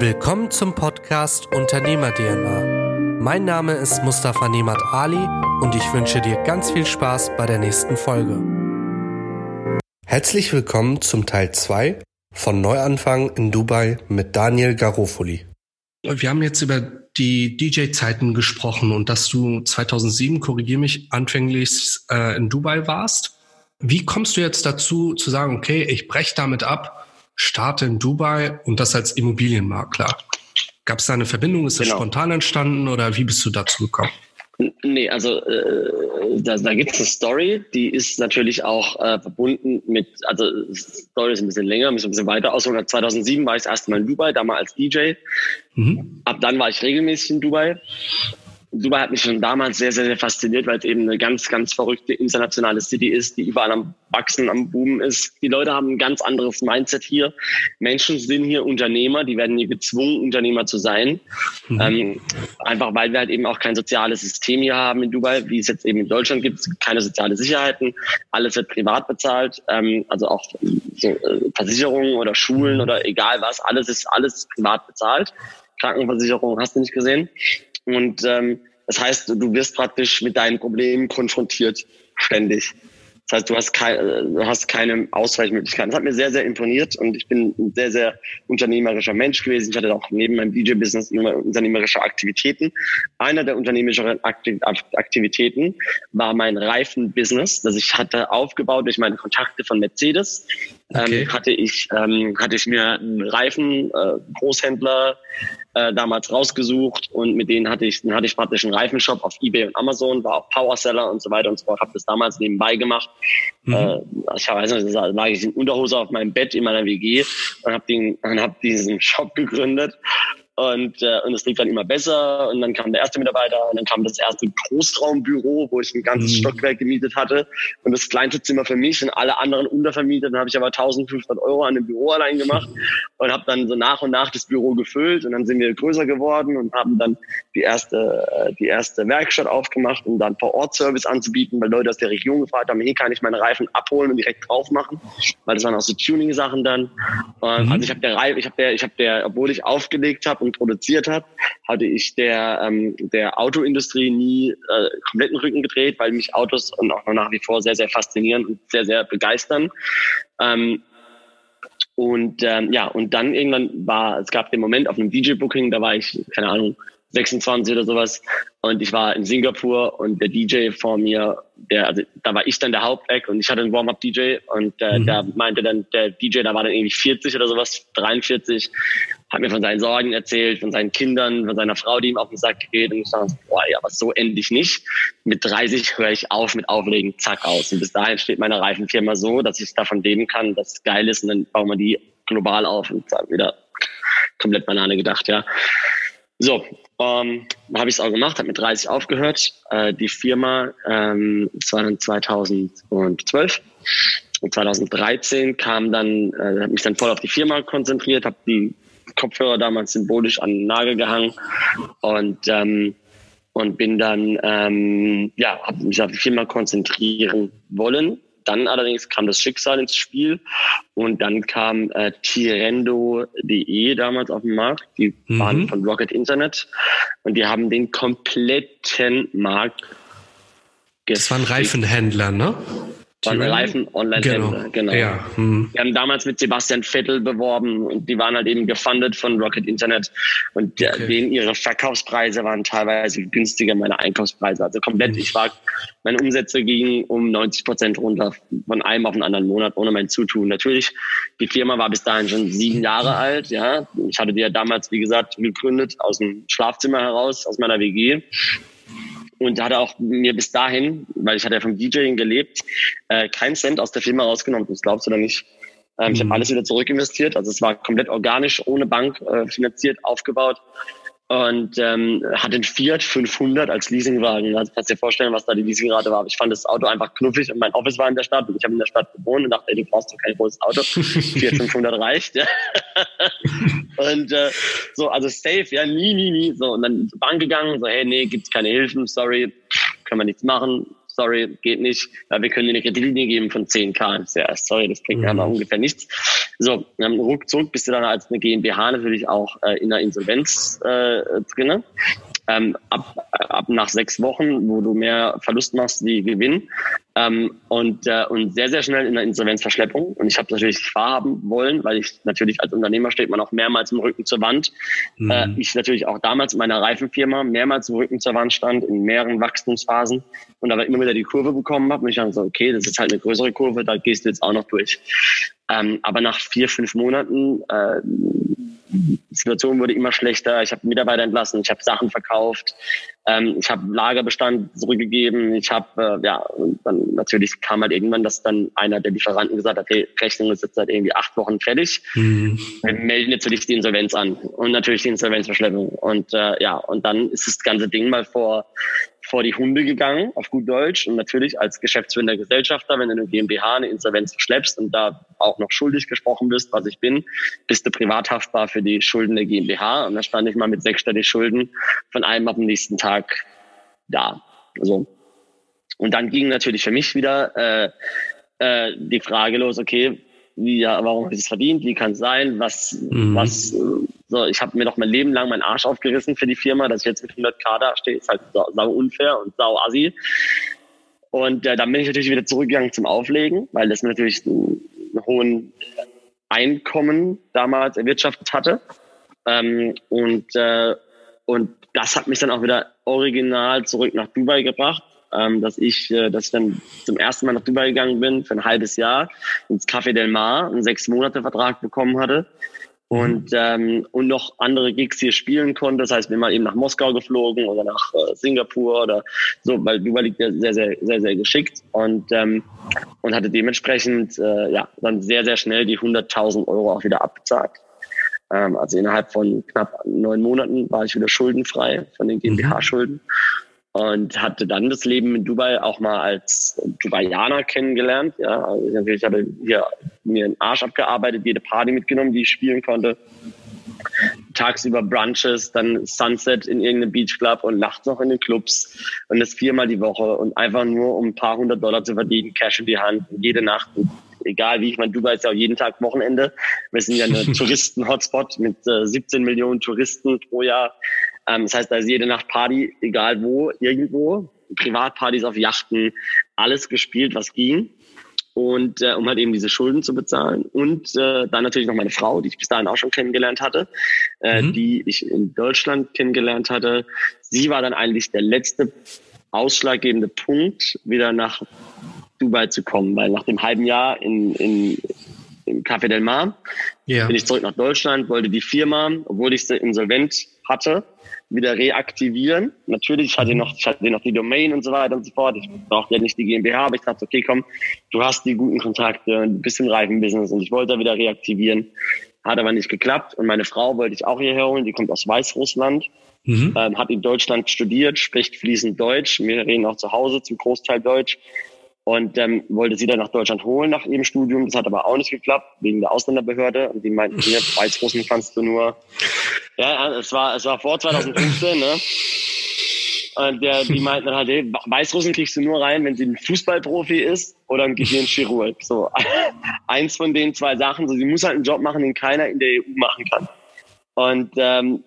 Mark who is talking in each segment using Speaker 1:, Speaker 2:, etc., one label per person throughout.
Speaker 1: Willkommen zum Podcast Unternehmer DNA. Mein Name ist Mustafa Nemat Ali und ich wünsche dir ganz viel Spaß bei der nächsten Folge. Herzlich willkommen zum Teil 2 von Neuanfang in Dubai mit Daniel Garofoli. Wir haben jetzt über die DJ-Zeiten gesprochen und dass du 2007, korrigier mich, anfänglich äh, in Dubai warst. Wie kommst du jetzt dazu zu sagen, okay, ich breche damit ab, starte in Dubai und das als Immobilienmakler? Gab es da eine Verbindung? Ist das genau. spontan entstanden oder wie bist du dazu gekommen?
Speaker 2: Nee, also äh, da, da gibt es eine Story, die ist natürlich auch äh, verbunden mit, also die Story ist ein bisschen länger, ein bisschen weiter aus. 2007 war ich das erste Mal in Dubai, damals als DJ. Mhm. Ab dann war ich regelmäßig in Dubai Dubai hat mich schon damals sehr, sehr, sehr fasziniert, weil es eben eine ganz, ganz verrückte internationale City ist, die überall am Wachsen, am Boomen ist. Die Leute haben ein ganz anderes Mindset hier. Menschen sind hier Unternehmer, die werden hier gezwungen, Unternehmer zu sein. Mhm. Ähm, einfach weil wir halt eben auch kein soziales System hier haben in Dubai, wie es jetzt eben in Deutschland gibt keine soziale Sicherheiten. Alles wird privat bezahlt. Ähm, also auch so, äh, Versicherungen oder Schulen oder egal was. Alles ist alles privat bezahlt. Krankenversicherung hast du nicht gesehen. Und ähm, das heißt, du wirst praktisch mit deinen Problemen konfrontiert, ständig. Das heißt, du hast, kein, du hast keine Ausweichmöglichkeiten. Das hat mir sehr, sehr imponiert und ich bin ein sehr, sehr unternehmerischer Mensch gewesen. Ich hatte auch neben meinem DJ-Business immer unternehmerische Aktivitäten. Einer der unternehmerischen Aktivitäten war mein Reifen-Business, das ich hatte aufgebaut durch meine Kontakte von Mercedes. Okay. Ähm, hatte ich ähm, hatte ich mir einen Reifen äh, Großhändler äh, damals rausgesucht und mit denen hatte ich, dann hatte ich praktisch einen Reifenshop auf Ebay und Amazon, war auch Powerseller und so weiter und so fort, habe das damals nebenbei gemacht. Mhm. Äh, ich weiß nicht, da lag ich in Unterhose auf meinem Bett in meiner WG und habe den, und hab diesen Shop gegründet und, äh, und es lief dann immer besser. Und dann kam der erste Mitarbeiter und dann kam das erste Großraumbüro, wo ich ein ganzes mhm. Stockwerk gemietet hatte. Und das kleinste Zimmer für mich und alle anderen untervermietet. Dann habe ich aber 1500 Euro an dem Büro allein gemacht und habe dann so nach und nach das Büro gefüllt. Und dann sind wir größer geworden und haben dann die erste, äh, die erste Werkstatt aufgemacht, um dann vor Ort Service anzubieten, weil Leute aus der Region gefragt haben, hier kann ich meine Reifen abholen und direkt drauf machen. Weil das waren auch so Tuning-Sachen dann. Und mhm. Also ich habe der Reifen, ich habe der, ich habe der, obwohl ich aufgelegt habe, und produziert hat, hatte ich der, ähm, der Autoindustrie nie äh, kompletten Rücken gedreht, weil mich Autos und auch nach wie vor sehr, sehr faszinieren und sehr, sehr begeistern. Ähm, und ähm, ja, und dann irgendwann war, es gab den Moment auf einem DJ-Booking, da war ich, keine Ahnung, 26 oder sowas. Und ich war in Singapur und der DJ vor mir, der, also da war ich dann der Hauptact und ich hatte einen Warm-Up-DJ und äh, mhm. der meinte dann, der DJ, da war dann irgendwie 40 oder sowas, 43, hat mir von seinen Sorgen erzählt, von seinen Kindern, von seiner Frau, die ihm auf den Sack geht. Und ich dachte, boah, ja, was so endlich nicht. Mit 30 höre ich auf mit Auflegen, zack, aus. Und bis dahin steht meine Reifenfirma so, dass ich davon leben kann, dass es geil ist und dann bauen wir die global auf und dann wieder komplett Banane gedacht, ja. So, ähm, habe ich es auch gemacht, habe mit 30 aufgehört. Äh, die Firma, ähm, das war dann 2012. Und 2013 kam dann, äh, habe mich dann voll auf die Firma konzentriert, habe die Kopfhörer damals symbolisch an den Nagel gehangen und ähm, und bin dann ähm, ja habe mich auf die Firma konzentrieren wollen. Dann allerdings kam das Schicksal ins Spiel und dann kam äh, Tirendo.de damals auf den Markt. Die mhm. waren von Rocket Internet und die haben den kompletten Markt.
Speaker 1: Das waren Reifenhändler, ne?
Speaker 2: Von Reifen Online-Händler, genau. genau. Ja. Hm. Wir haben damals mit Sebastian Vettel beworben und die waren halt eben gefundet von Rocket Internet und okay. denen ihre Verkaufspreise waren teilweise günstiger meine Einkaufspreise. Also komplett, hm. ich war, meine Umsätze gingen um 90 Prozent runter von einem auf den anderen Monat ohne mein Zutun. Natürlich, die Firma war bis dahin schon sieben Jahre alt, ja. Ich hatte die ja damals, wie gesagt, gegründet aus dem Schlafzimmer heraus, aus meiner WG und hatte auch mir bis dahin, weil ich hatte ja vom DJing gelebt, äh, keinen Cent aus der Firma rausgenommen. Das glaubst du oder nicht? Ähm, mhm. Ich habe alles wieder zurückinvestiert. Also es war komplett organisch, ohne Bank äh, finanziert, aufgebaut und ähm, hatte einen Fiat 500 als Leasingwagen. Also kannst dir vorstellen, was da die Leasingrate war. Ich fand das Auto einfach knuffig und mein Office war in der Stadt und ich habe in der Stadt gewohnt und dachte, ey, du brauchst doch kein großes Auto. Fiat 500 reicht. Ja. und äh, so, also safe, ja, nie, nie, nie. So und dann zur Bank gegangen, so, hey, nee, gibt's keine Hilfen, sorry, können wir nichts machen. Sorry, geht nicht, wir können dir eine Kreditlinie geben von 10k. Ja, sorry, das bringt mhm. ja ungefähr nichts. So, dann ruckzuck bist du dann als eine GmbH natürlich auch äh, in der Insolvenz äh, drinne ähm, ab, ab nach sechs Wochen, wo du mehr Verlust machst wie Gewinn ähm, und, äh, und sehr, sehr schnell in der Insolvenzverschleppung. Und ich habe natürlich wahrhaben wollen, weil ich natürlich als Unternehmer steht man auch mehrmals im Rücken zur Wand. Mhm. Äh, ich natürlich auch damals in meiner Reifenfirma mehrmals im Rücken zur Wand stand, in mehreren Wachstumsphasen und aber immer wieder die Kurve bekommen habe. Und ich dachte so, okay, das ist halt eine größere Kurve, da gehst du jetzt auch noch durch. Ähm, aber nach vier, fünf Monaten äh, Situation wurde immer schlechter. Ich habe Mitarbeiter entlassen, ich habe Sachen verkauft, ähm, ich habe Lagerbestand zurückgegeben. Ich habe, äh, ja, dann natürlich kam halt irgendwann, dass dann einer der Lieferanten gesagt hat, hey, Rechnung ist jetzt seit irgendwie acht Wochen fertig. Mhm. Wir melden jetzt für dich die Insolvenz an und natürlich die Insolvenzverschleppung. Und äh, ja, und dann ist das ganze Ding mal vor vor die Hunde gegangen, auf gut Deutsch. Und natürlich als geschäftsführender Gesellschafter, wenn du eine GmbH eine Insolvenz verschleppst und da auch noch schuldig gesprochen bist, was ich bin, bist du privat haftbar für die Schulden der GmbH. Und da stand ich mal mit sechsstellig Schulden von einem ab dem nächsten Tag da. Also, und dann ging natürlich für mich wieder äh, äh, die Frage los, okay, wie, ja, warum habe ich es verdient? Wie kann es sein? Was, mhm. was, so, ich habe mir doch mein Leben lang meinen Arsch aufgerissen für die Firma, dass ich jetzt mit 100 K da stehe, ist halt sau, sau unfair und sau assi. Und äh, dann bin ich natürlich wieder zurückgegangen zum Auflegen, weil das natürlich einen, einen hohen Einkommen damals erwirtschaftet hatte. Ähm, und, äh, und das hat mich dann auch wieder original zurück nach Dubai gebracht ähm, dass ich, äh, dass ich dann zum ersten Mal nach Dubai gegangen bin für ein halbes Jahr ins Café Del Mar, einen sechs Monate Vertrag bekommen hatte und ähm, und noch andere Gigs hier spielen konnte. Das heißt, bin mal eben nach Moskau geflogen oder nach äh, Singapur oder so, weil Dubai liegt ja sehr sehr sehr sehr geschickt und ähm, und hatte dementsprechend äh, ja dann sehr sehr schnell die 100.000 Euro auch wieder abbezahlt. Ähm, also innerhalb von knapp neun Monaten war ich wieder schuldenfrei von den GmbH-Schulden. Mhm und hatte dann das Leben in Dubai auch mal als Dubaianer kennengelernt. Ja, also ich natürlich habe hier mir einen Arsch abgearbeitet, jede Party mitgenommen, die ich spielen konnte. Tagsüber Brunches, dann Sunset in irgendeinem Beachclub und nachts noch in den Clubs und das viermal die Woche und einfach nur um ein paar hundert Dollar zu verdienen, Cash in die Hand, jede Nacht. egal wie, ich meine, Dubai ist ja auch jeden Tag Wochenende. Wir sind ja eine Touristen-Hotspot mit äh, 17 Millionen Touristen pro Jahr. Ähm, das heißt, da ist jede Nacht Party, egal wo, irgendwo. Privatpartys auf Yachten, alles gespielt, was ging. Und äh, um halt eben diese Schulden zu bezahlen. Und äh, dann natürlich noch meine Frau, die ich bis dahin auch schon kennengelernt hatte, äh, mhm. die ich in Deutschland kennengelernt hatte. Sie war dann eigentlich der letzte ausschlaggebende Punkt, wieder nach Dubai zu kommen, weil nach dem halben Jahr in, in, im Café Del Mar yeah. bin ich zurück nach Deutschland, wollte die Firma, obwohl ich sie insolvent hatte, wieder reaktivieren. Natürlich hatte ich noch, ich hatte noch die Domain und so weiter und so fort. Ich brauchte ja nicht die GmbH, aber ich dachte, okay, komm, du hast die guten Kontakte, ein bisschen Reifenbusiness und ich wollte wieder reaktivieren. Hat aber nicht geklappt und meine Frau wollte ich auch hierher holen, die kommt aus Weißrussland. Mhm. Ähm, hat in Deutschland studiert, spricht fließend Deutsch. Wir reden auch zu Hause zum Großteil Deutsch und ähm, wollte sie dann nach Deutschland holen nach ihrem Studium. Das hat aber auch nicht geklappt, wegen der Ausländerbehörde. Und die meinten, hier, Weißrussen kannst du nur. Ja, es war, es war vor 2015, ne? Und der, die meinten dann halt, hey, Weißrussen kriegst du nur rein, wenn sie ein Fußballprofi ist oder ein Gehirnchirurg. So, eins von den zwei Sachen. So, sie muss halt einen Job machen, den keiner in der EU machen kann. Und ähm,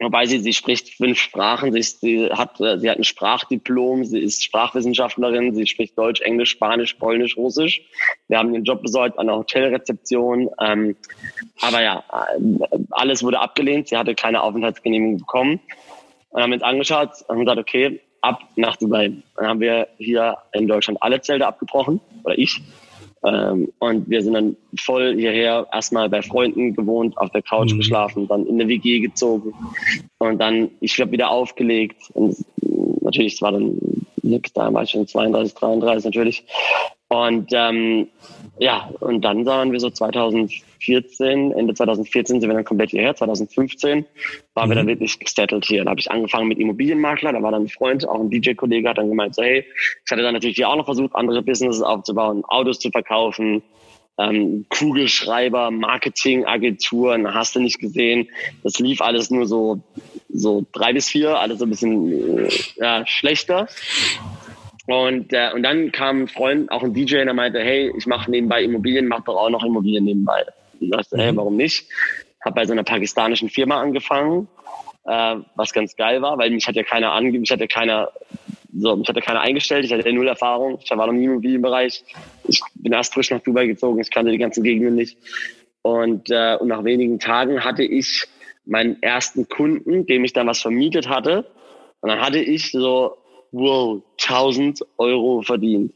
Speaker 2: Wobei sie, sie spricht fünf Sprachen, sie, sie, hat, sie hat ein Sprachdiplom, sie ist Sprachwissenschaftlerin, sie spricht Deutsch, Englisch, Spanisch, Polnisch, Russisch. Wir haben ihren Job besorgt an der Hotelrezeption. Ähm, aber ja, alles wurde abgelehnt, sie hatte keine Aufenthaltsgenehmigung bekommen. Und haben uns angeschaut und gesagt, okay, ab nach Dubai. Dann haben wir hier in Deutschland alle Zelte abgebrochen, oder ich. Ähm, und wir sind dann voll hierher erstmal bei Freunden gewohnt, auf der Couch mhm. geschlafen, dann in eine WG gezogen und dann, ich glaube, wieder aufgelegt. Und natürlich, es war dann, da war ich schon 32, 33 natürlich. Und ähm, ja, und dann waren wir so 2014, Ende 2014 sind wir dann komplett hierher, 2015 waren mhm. wir dann wirklich gesettelt hier. Da habe ich angefangen mit Immobilienmakler, da war dann ein Freund, auch ein DJ-Kollege, hat dann gemeint, so hey, ich hatte dann natürlich hier auch noch versucht, andere Businesses aufzubauen, Autos zu verkaufen, ähm, Kugelschreiber, Marketingagenturen, hast du nicht gesehen. Das lief alles nur so, so drei bis vier, alles so ein bisschen äh, ja, schlechter. Und, äh, und dann kam ein Freund, auch ein DJ, der meinte, hey, ich mache nebenbei Immobilien, mach doch auch noch Immobilien nebenbei. Und dachte, mhm. hey, warum nicht? Habe bei so einer pakistanischen Firma angefangen, äh, was ganz geil war, weil mich hat ja keiner ange mich hat ja keiner so, mich hat ja keiner eingestellt, ich hatte null Erfahrung, ich war noch nie im Immobilienbereich. Ich bin erst frisch nach Dubai gezogen, ich kannte die ganzen Gegenden nicht. Und, äh, und nach wenigen Tagen hatte ich meinen ersten Kunden, dem ich dann was vermietet hatte. Und dann hatte ich so, wow, 1000 Euro verdient.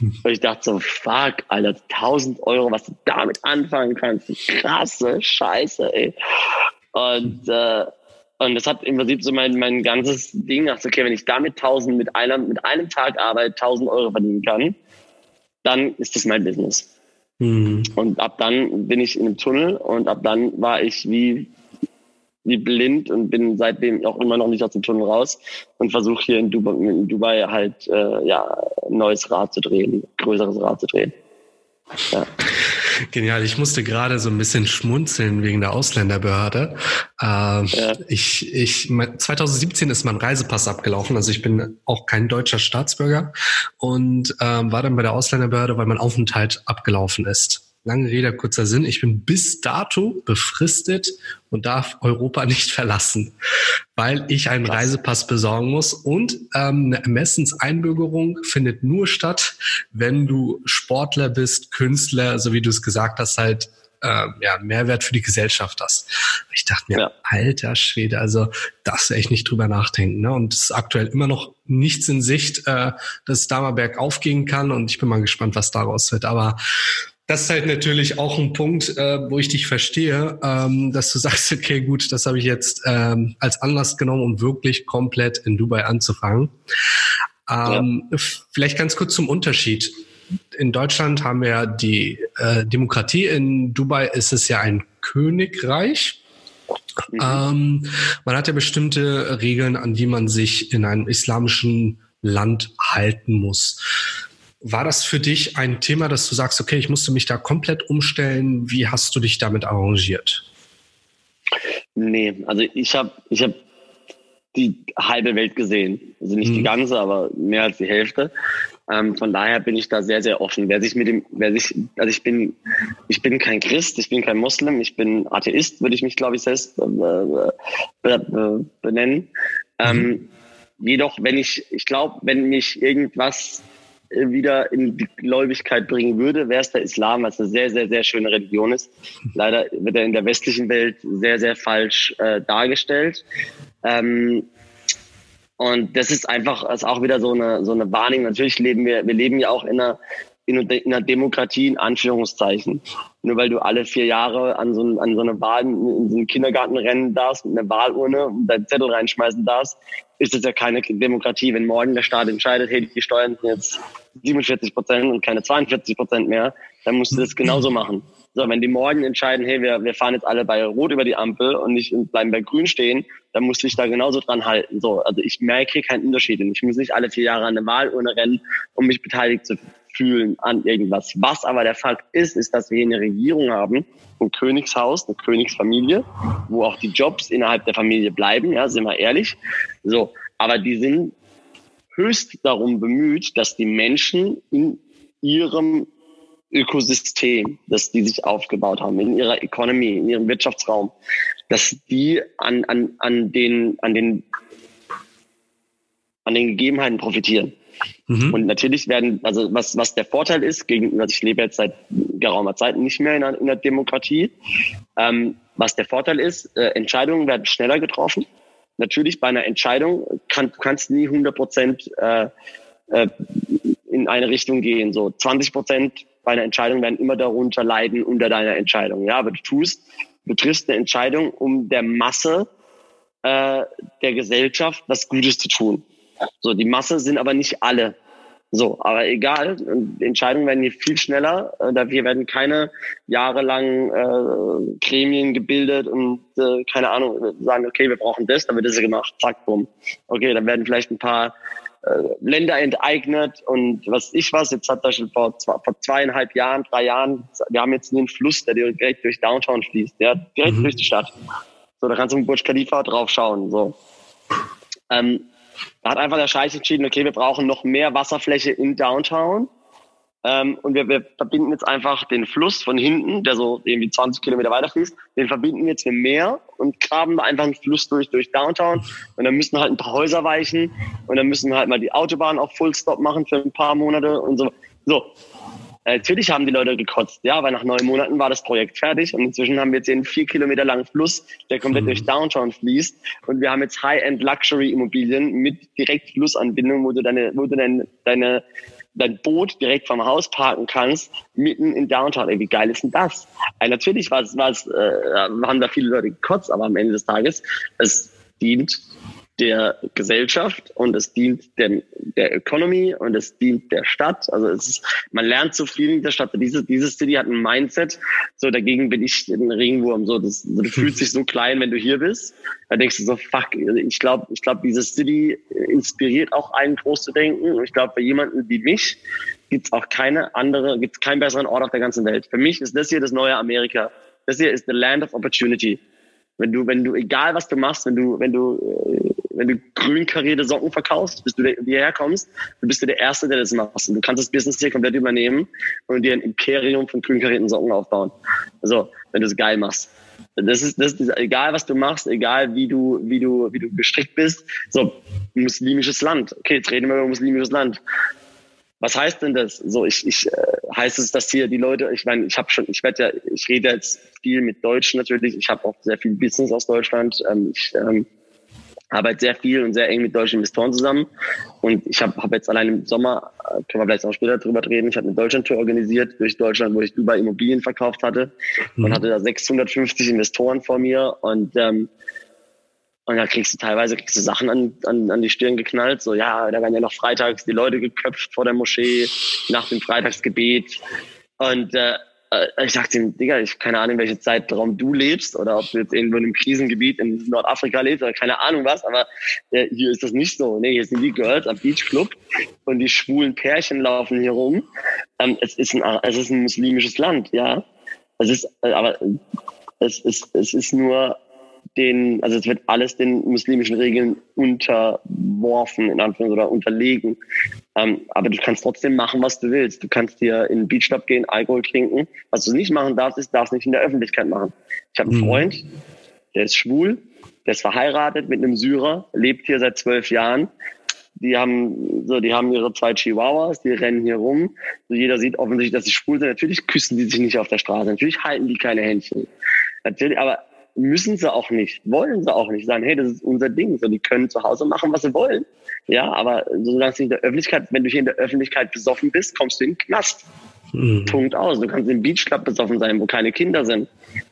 Speaker 2: Und ich dachte so, fuck, Alter, 1000 Euro, was du damit anfangen kannst. Krasse Scheiße, ey. Und, äh, und das hat im Prinzip so mein, mein ganzes Ding, dachte, okay, wenn ich damit 1000 mit einem, mit einem Tag Arbeit 1000 Euro verdienen kann, dann ist das mein Business. Mhm. Und ab dann bin ich in einem Tunnel und ab dann war ich wie wie blind und bin seitdem auch immer noch nicht aus dem Tunnel raus und versuche hier in Dubai, in Dubai halt äh, ja ein neues Rad zu drehen, größeres Rad zu drehen.
Speaker 1: Ja. Genial. Ich musste gerade so ein bisschen schmunzeln wegen der Ausländerbehörde. Ähm, ja. Ich, ich, 2017 ist mein Reisepass abgelaufen. Also ich bin auch kein deutscher Staatsbürger und ähm, war dann bei der Ausländerbehörde, weil mein Aufenthalt abgelaufen ist lange Rede, kurzer Sinn, ich bin bis dato befristet und darf Europa nicht verlassen, weil ich einen Krass. Reisepass besorgen muss. Und ähm, eine Ermessenseinbürgerung findet nur statt, wenn du Sportler bist, Künstler, so wie du es gesagt hast, halt äh, ja, Mehrwert für die Gesellschaft hast. Ich dachte mir, ja. alter Schwede, also das echt nicht drüber nachdenken. Ne? Und es ist aktuell immer noch nichts in Sicht, äh, dass es da mal bergauf gehen kann. Und ich bin mal gespannt, was daraus wird. Aber das ist halt natürlich auch ein Punkt, äh, wo ich dich verstehe, ähm, dass du sagst, okay, gut, das habe ich jetzt ähm, als Anlass genommen, um wirklich komplett in Dubai anzufangen. Ähm, ja. Vielleicht ganz kurz zum Unterschied. In Deutschland haben wir ja die äh, Demokratie. In Dubai ist es ja ein Königreich. Mhm. Ähm, man hat ja bestimmte Regeln, an die man sich in einem islamischen Land halten muss. War das für dich ein Thema, dass du sagst, okay, ich musste mich da komplett umstellen? Wie hast du dich damit arrangiert?
Speaker 2: Nee, also ich habe ich hab die halbe Welt gesehen. Also nicht mhm. die ganze, aber mehr als die Hälfte. Ähm, von daher bin ich da sehr, sehr offen. Wer sich mit dem, wer sich, also ich bin, ich bin kein Christ, ich bin kein Muslim, ich bin Atheist, würde ich mich, glaube ich, selbst äh, benennen. Ähm, mhm. Jedoch, wenn ich, ich glaube, wenn mich irgendwas wieder in die Gläubigkeit bringen würde, wäre es der Islam, was eine sehr, sehr, sehr schöne Religion ist. Leider wird er in der westlichen Welt sehr, sehr falsch äh, dargestellt. Ähm, und das ist einfach ist auch wieder so eine, so eine Wahrnehmung. Natürlich leben wir, wir leben ja auch in einer, in einer Demokratie in Anführungszeichen. Nur weil du alle vier Jahre an so, an so eine Wahl, in so einen Kindergarten rennen darfst mit einer Wahlurne und deinen Zettel reinschmeißen darfst, ist es ja keine Demokratie. Wenn morgen der Staat entscheidet, hey, die Steuern sind jetzt 47 Prozent und keine 42 Prozent mehr, dann musst du das genauso machen. So, wenn die morgen entscheiden, hey, wir, wir fahren jetzt alle bei Rot über die Ampel und nicht bleiben bei Grün stehen, dann musst du dich da genauso dran halten. So, also ich merke keinen Unterschied. Ich muss nicht alle vier Jahre an eine Wahlurne rennen, um mich beteiligt zu fühlen an irgendwas. Was aber der Fakt ist, ist, dass wir hier eine Regierung haben, ein Königshaus, eine Königsfamilie, wo auch die Jobs innerhalb der Familie bleiben, ja, sind wir ehrlich. So, aber die sind höchst darum bemüht, dass die Menschen in ihrem Ökosystem, das die sich aufgebaut haben, in ihrer Economy, in ihrem Wirtschaftsraum, dass die an, an, an den, an den, an den Gegebenheiten profitieren. Mhm. Und natürlich werden, also was, was der Vorteil ist, gegenüber, also ich lebe jetzt seit geraumer Zeit nicht mehr in einer, in einer Demokratie, ähm, was der Vorteil ist, äh, Entscheidungen werden schneller getroffen. Natürlich bei einer Entscheidung kann, du kannst nie 100 Prozent äh, äh, in eine Richtung gehen. So 20 Prozent bei einer Entscheidung werden immer darunter leiden unter deiner Entscheidung. Ja, aber du tust, du triffst eine Entscheidung, um der Masse äh, der Gesellschaft was Gutes zu tun. So, die Masse sind aber nicht alle. So, aber egal, Entscheidungen werden hier viel schneller. Äh, Dafür werden keine jahrelang äh, Gremien gebildet und äh, keine Ahnung, sagen, okay, wir brauchen das, dann wird das gemacht, zack, bumm. Okay, dann werden vielleicht ein paar äh, Länder enteignet und was ich was, jetzt hat das schon vor, vor zweieinhalb Jahren, drei Jahren, wir haben jetzt einen Fluss, der direkt durch Downtown fließt, der direkt mhm. durch die Stadt. So, da kannst du mit Burj Khalifa drauf schauen. So. Ähm, Da hat einfach der Scheich entschieden, okay, wir brauchen noch mehr Wasserfläche in Downtown. Ähm, und wir, wir verbinden jetzt einfach den Fluss von hinten, der so irgendwie 20 Kilometer weiter fließt, den verbinden wir jetzt mit dem Meer und graben da einfach einen Fluss durch, durch Downtown. Und dann müssen halt ein paar Häuser weichen und dann müssen halt mal die Autobahn auf Fullstop machen für ein paar Monate und so. So, natürlich haben die Leute gekotzt, ja, weil nach neun Monaten war das Projekt fertig und inzwischen haben wir jetzt einen vier Kilometer langen Fluss, der komplett mhm. durch Downtown fließt und wir haben jetzt High-End Luxury Immobilien mit direkt Flussanbindung, wo du deine, wo du deine, deine dein Boot direkt vom Haus parken kannst, mitten in Downtown. Ey, wie geil ist denn das? Ey, natürlich war es, war es, äh, haben da viele Leute gekotzt, aber am Ende des Tages, es dient der Gesellschaft und es dient der, der Economy und es dient der Stadt. Also es ist, man lernt so viel in der Stadt. Diese, diese City hat ein Mindset. So dagegen bin ich ein Regenwurm. So, das, du fühlst dich so klein, wenn du hier bist. Da denkst du so, fuck, ich glaube, ich glaube, diese City inspiriert auch einen groß zu denken. Und ich glaube, bei jemanden wie mich gibt es auch keine andere, gibt es keinen besseren Ort auf der ganzen Welt. Für mich ist das hier das neue Amerika. Das hier ist the land of opportunity. Wenn du, wenn du, egal was du machst, wenn du, wenn du, äh, wenn du grün karierte Socken verkaufst, bis du hierher kommst, dann bist du der Erste, der das macht. Und du kannst das Business hier komplett übernehmen und dir ein Imperium von grün karierten Socken aufbauen. Also, wenn du es geil machst. Das ist, das ist egal, was du machst, egal wie du, wie du, wie du gestrickt bist. So, muslimisches Land. Okay, jetzt reden wir über muslimisches Land was heißt denn das? So, ich, ich äh, heißt es, dass hier die Leute, ich meine, ich habe schon, ich werde ja, ich rede jetzt viel mit Deutschen natürlich, ich habe auch sehr viel Business aus Deutschland. Ähm, ich ähm, arbeite sehr viel und sehr eng mit deutschen Investoren zusammen. Und ich habe hab jetzt allein im Sommer, äh, können wir vielleicht auch später drüber reden, ich habe eine Deutschland-Tour organisiert durch Deutschland, wo ich Dubai Immobilien verkauft hatte mhm. und hatte da 650 Investoren vor mir und ähm, und da kriegst du teilweise kriegst du Sachen an, an, an die Stirn geknallt. So, ja, da werden ja noch freitags die Leute geköpft vor der Moschee nach dem Freitagsgebet. Und äh, äh ich sagte ihm, Digga, ich keine Ahnung, welche Zeitraum du lebst oder ob du jetzt irgendwo in einem Krisengebiet in Nordafrika lebst oder keine Ahnung was, aber äh, hier ist das nicht so. Nee, hier sind die Girls am Beach Club und die schwulen Pärchen laufen hier rum. Ähm, es, ist ein, es ist ein muslimisches Land, ja. Es ist, äh, aber es ist, es ist nur den, also es wird alles den muslimischen Regeln unterworfen, in Anführungszeichen, oder unterlegen. Ähm, aber du kannst trotzdem machen, was du willst. Du kannst dir in den Beachclub gehen, Alkohol trinken. Was du nicht machen darfst, ist, darfst nicht in der Öffentlichkeit machen. Ich habe einen mhm. Freund, der ist schwul, der ist verheiratet mit einem Syrer, lebt hier seit zwölf Jahren. Die haben, so, die haben ihre zwei Chihuahuas, die rennen hier rum. So, jeder sieht offensichtlich, dass sie schwul sind. Natürlich küssen die sich nicht auf der Straße. Natürlich halten die keine Händchen. Natürlich, aber müssen sie auch nicht, wollen sie auch nicht sagen, hey, das ist unser Ding. So, die können zu Hause machen, was sie wollen. Ja, aber solange sie in der Öffentlichkeit, wenn du hier in der Öffentlichkeit besoffen bist, kommst du in den Knast. Mhm. Punkt aus. Du kannst im Beachclub besoffen sein, wo keine Kinder sind,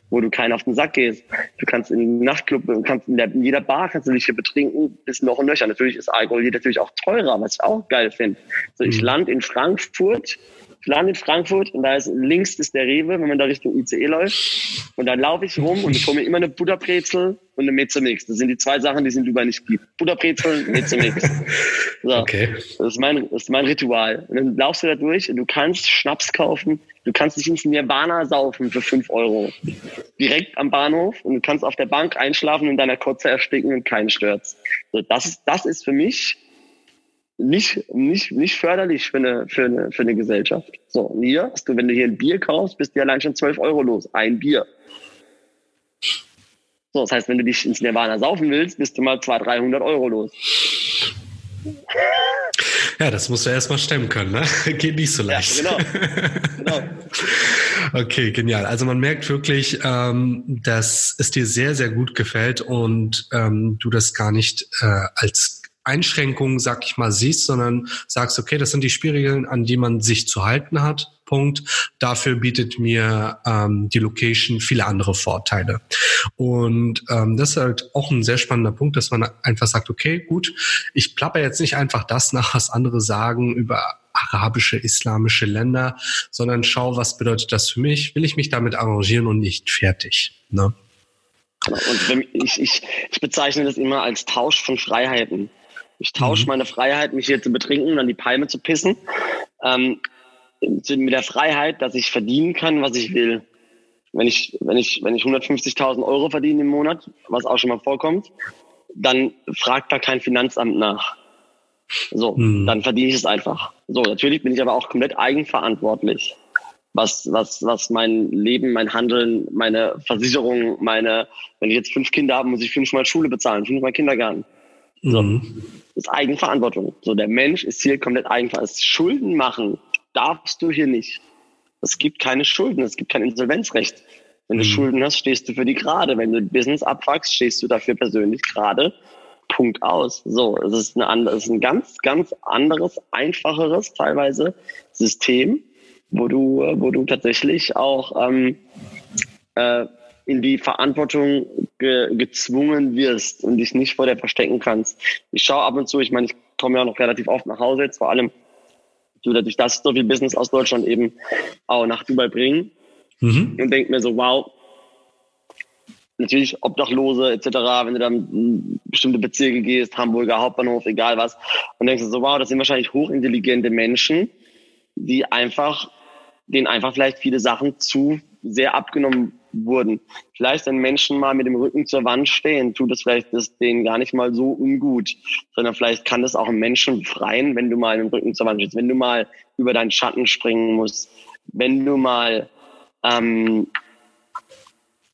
Speaker 2: wo du keinen auf den Sack gehst. Du kannst in Nachtclub, du kannst in, der, in jeder Bar kannst du dich hier betrinken, bis noch und nöcher. Natürlich ist Alkohol hier natürlich auch teurer, was ich auch geil finde. So, ich mhm. land in Frankfurt, ich lande in Frankfurt und da ist links ist der Rewe, wenn man da Richtung ICE läuft. Und dann laufe ich rum und bekomme immer eine Butterbrezel und eine Mezzomix. Das sind die zwei Sachen, die es in Dubai nicht gibt. Butterbrezel, Mezzomix. So. Okay. Das ist, mein, das ist mein Ritual. Und dann laufst du da durch und du kannst Schnaps kaufen. Du kannst dich ins Nirvana saufen für fünf Euro. Direkt am Bahnhof und du kannst auf der Bank einschlafen und deiner Kotze ersticken und keinen stört's. So, das ist, das ist für mich nicht, nicht, nicht förderlich für eine, für eine, für eine Gesellschaft. So, und hier hast du, wenn du hier ein Bier kaufst, bist du allein schon 12 Euro los. Ein Bier. So, das heißt, wenn du dich ins Nirvana saufen willst, bist du mal 200, 300 Euro los.
Speaker 1: Ja, das musst du erstmal stemmen können, ne? Geht nicht so leicht. Ja, genau. genau. Okay, genial. Also man merkt wirklich, ähm, dass es dir sehr, sehr gut gefällt und ähm, du das gar nicht äh, als Einschränkungen, sag ich mal, siehst, sondern sagst, okay, das sind die Spielregeln, an die man sich zu halten hat. Punkt. Dafür bietet mir ähm, die Location viele andere Vorteile. Und ähm, das ist halt auch ein sehr spannender Punkt, dass man einfach sagt, okay, gut, ich plapper jetzt nicht einfach das nach, was andere sagen über arabische, islamische Länder, sondern schau, was bedeutet das für mich? Will ich mich damit arrangieren und nicht fertig? Ne?
Speaker 2: Und ich, ich, ich bezeichne das immer als Tausch von Freiheiten. Ich tausche mhm. meine Freiheit, mich hier zu betrinken und an die Palme zu pissen, ähm, mit der Freiheit, dass ich verdienen kann, was ich will. Wenn ich, wenn ich, wenn ich 150.000 Euro verdiene im Monat, was auch schon mal vorkommt, dann fragt da kein Finanzamt nach. So, mhm. dann verdiene ich es einfach. So, natürlich bin ich aber auch komplett eigenverantwortlich. Was, was, was mein Leben, mein Handeln, meine Versicherung, meine, wenn ich jetzt fünf Kinder habe, muss ich fünfmal Schule bezahlen, fünfmal Kindergarten. So. Mhm. Das ist Eigenverantwortung. So, der Mensch ist hier komplett eigenverantwortlich. Schulden machen darfst du hier nicht. Es gibt keine Schulden, es gibt kein Insolvenzrecht. Wenn du mhm. Schulden hast, stehst du für die gerade. Wenn du Business abwachst, stehst du dafür persönlich gerade. Punkt aus. So, es ist, eine andere, es ist ein ganz, ganz anderes, einfacheres teilweise System, wo du, wo du tatsächlich auch ähm, äh, in die Verantwortung ge gezwungen wirst und dich nicht vor der verstecken kannst. Ich schaue ab und zu, ich meine, ich komme ja noch relativ oft nach Hause jetzt, vor allem durch das so viel Business aus Deutschland eben auch nach Dubai bringen mhm. und denke mir so, wow, natürlich Obdachlose etc., wenn du dann bestimmte Bezirke gehst, Hamburger Hauptbahnhof, egal was, und denkst du so, wow, das sind wahrscheinlich hochintelligente Menschen, die einfach, denen einfach vielleicht viele Sachen zu sehr abgenommen wurden. Vielleicht, wenn Menschen mal mit dem Rücken zur Wand stehen, tut es vielleicht das denen gar nicht mal so ungut, sondern vielleicht kann das auch einen Menschen befreien, wenn du mal mit dem Rücken zur Wand stehst, wenn du mal über deinen Schatten springen musst, wenn du mal ähm,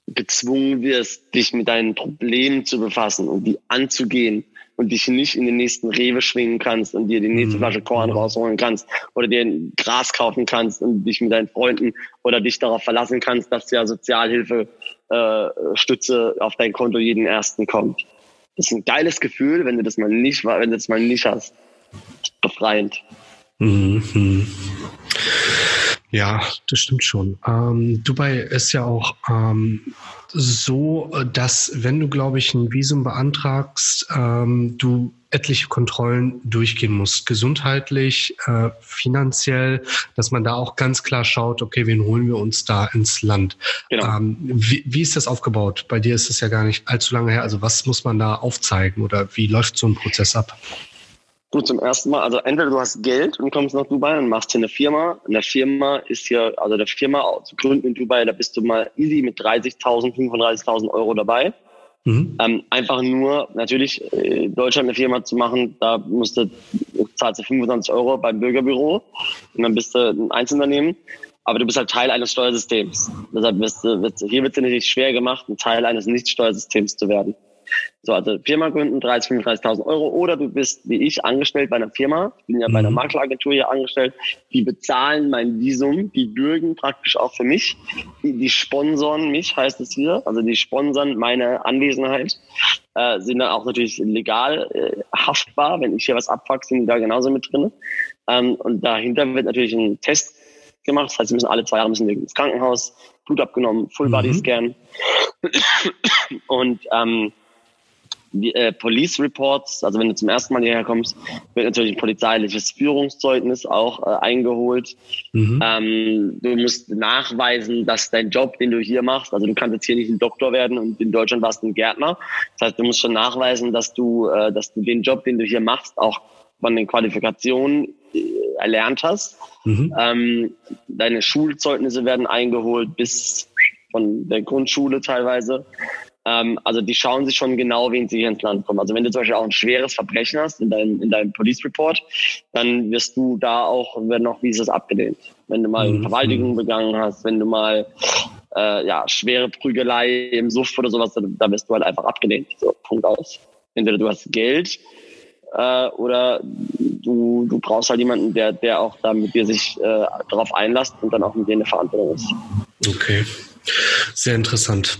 Speaker 2: gezwungen wirst, dich mit deinen Problemen zu befassen und die anzugehen und dich nicht in den nächsten Rewe schwingen kannst und dir die nächste mhm. Flasche Korn rausholen kannst oder dir ein Gras kaufen kannst und dich mit deinen Freunden oder dich darauf verlassen kannst, dass ja Sozialhilfe äh, Stütze auf dein Konto jeden ersten kommt. Das ist ein geiles Gefühl, wenn du das mal nicht, wenn du das mal nicht hast. Befreiend. Mhm.
Speaker 1: Ja, das stimmt schon. Ähm, Dubai ist ja auch ähm, so, dass wenn du, glaube ich, ein Visum beantragst, ähm, du etliche Kontrollen durchgehen musst, gesundheitlich, äh, finanziell, dass man da auch ganz klar schaut, okay, wen holen wir uns da ins Land. Genau. Ähm, wie, wie ist das aufgebaut? Bei dir ist es ja gar nicht allzu lange her. Also was muss man da aufzeigen oder wie läuft so ein Prozess ab?
Speaker 2: Du zum ersten Mal, also entweder du hast Geld und kommst nach Dubai und machst hier eine Firma. In der Firma ist hier, also der Firma zu gründen in Dubai, da bist du mal easy mit 30.000, 35.000 Euro dabei. Mhm. Ähm, einfach nur, natürlich, in äh, Deutschland eine Firma zu machen, da musst du, zahlst du 25 Euro beim Bürgerbüro und dann bist du ein Einzelunternehmen. Aber du bist halt Teil eines Steuersystems. Deshalb wirst du, wirst, hier wird es dir nicht schwer gemacht, ein Teil eines Nicht-Steuersystems zu werden. So, also Firma gründen, 30.000, 35.000 Euro. Oder du bist, wie ich, angestellt bei einer Firma. Ich bin ja mhm. bei einer mhm. Makleragentur hier angestellt. Die bezahlen mein Visum. Die bürgen praktisch auch für mich. Die, die sponsoren mich, heißt es hier. Also die sponsern meine Anwesenheit. Äh, sind dann auch natürlich legal äh, haftbar. Wenn ich hier was abfuck, sind die da genauso mit drin. Ähm, und dahinter wird natürlich ein Test gemacht. Das heißt, sie müssen alle zwei Jahre müssen ins Krankenhaus, Blut abgenommen, Full Body Scan. Mhm. Und ähm, die, äh, Police Reports, also wenn du zum ersten Mal hierher kommst, wird natürlich ein polizeiliches Führungszeugnis auch äh, eingeholt. Mhm. Ähm, du musst nachweisen, dass dein Job, den du hier machst, also du kannst jetzt hier nicht ein Doktor werden und in Deutschland warst du ein Gärtner. Das heißt, du musst schon nachweisen, dass du, äh, dass du den Job, den du hier machst, auch von den Qualifikationen äh, erlernt hast. Mhm. Ähm, deine Schulzeugnisse werden eingeholt bis von der Grundschule teilweise. Ähm, also die schauen sich schon genau, wen sie hier ins Land kommen. Also wenn du zum Beispiel auch ein schweres Verbrechen hast in deinem, in deinem Police Report, dann wirst du da auch, werden noch Visas abgelehnt. Wenn du mal mhm. Verwaltigung begangen hast, wenn du mal äh, ja, schwere Prügelei im Suff oder sowas, da wirst du halt einfach abgelehnt. So, Punkt aus. Entweder du hast Geld äh, oder du, du brauchst halt jemanden, der, der auch da mit dir sich äh, darauf einlässt und dann auch mit dir eine Verantwortung ist.
Speaker 1: Okay, sehr interessant.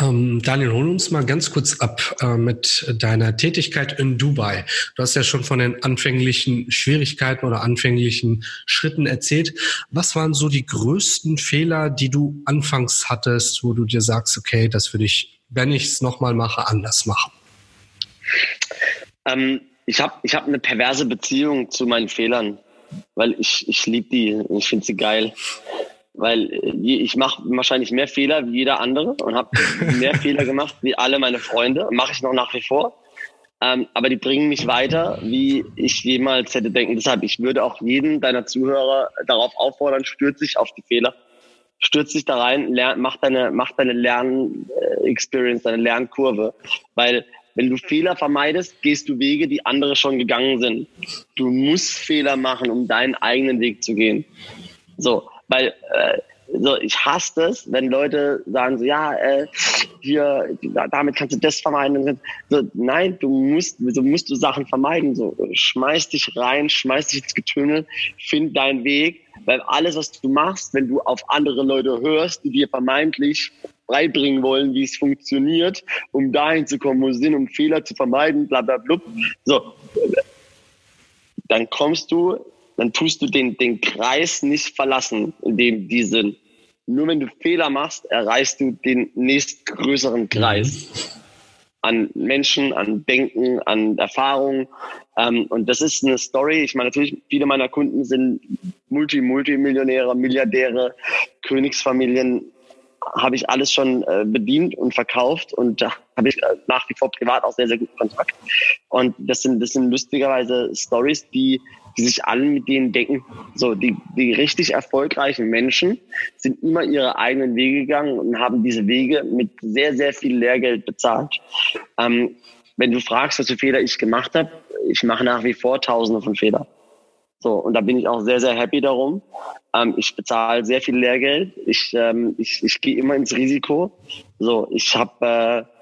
Speaker 1: Ähm, Daniel, hol uns mal ganz kurz ab äh, mit deiner Tätigkeit in Dubai. Du hast ja schon von den anfänglichen Schwierigkeiten oder anfänglichen Schritten erzählt. Was waren so die größten Fehler, die du anfangs hattest, wo du dir sagst, okay, das würde ich, wenn ich es nochmal mache, anders machen?
Speaker 2: Ähm, ich habe ich hab eine perverse Beziehung zu meinen Fehlern, weil ich, ich liebe die, ich finde sie geil weil äh, ich mache wahrscheinlich mehr Fehler wie jeder andere und habe mehr Fehler gemacht wie alle meine Freunde. Mache ich noch nach wie vor. Ähm, aber die bringen mich weiter, wie ich jemals hätte denken. Deshalb, ich würde auch jeden deiner Zuhörer darauf auffordern, stürzt sich auf die Fehler. stürz dich da rein, lern, mach deine, mach deine Lern-Experience, deine Lernkurve. Weil wenn du Fehler vermeidest, gehst du Wege, die andere schon gegangen sind. Du musst Fehler machen, um deinen eigenen Weg zu gehen. So, weil äh, so, ich hasse es, wenn Leute sagen so, ja, äh, hier, damit kannst du das vermeiden. So, nein, du musst, so musst du Sachen vermeiden. So, schmeiß dich rein, schmeiß dich ins Getümmel, find deinen Weg, weil alles, was du machst, wenn du auf andere Leute hörst, die dir vermeintlich beibringen wollen, wie es funktioniert, um dahin zu kommen, wo sie sind, um Fehler zu vermeiden, bla bla bla. So, dann kommst du dann tust du den, den Kreis nicht verlassen, in dem die sind. Nur wenn du Fehler machst, erreichst du den nächstgrößeren Kreis an Menschen, an Denken, an Erfahrungen. Ähm, und das ist eine Story. Ich meine, natürlich, viele meiner Kunden sind Multi, Multimillionäre, Milliardäre, Königsfamilien. Habe ich alles schon äh, bedient und verkauft und da habe ich äh, nach wie vor privat auch sehr, sehr guten Kontakt. Und das sind, das sind lustigerweise Stories, die die sich alle mit denen denken. So, die, die richtig erfolgreichen Menschen sind immer ihre eigenen Wege gegangen und haben diese Wege mit sehr, sehr viel Lehrgeld bezahlt. Ähm, wenn du fragst, was für Fehler ich gemacht habe, ich mache nach wie vor tausende von Fehlern. So, und da bin ich auch sehr, sehr happy darum. Ähm, ich bezahle sehr viel Lehrgeld. Ich, ähm, ich, ich gehe immer ins Risiko. So, ich habe äh,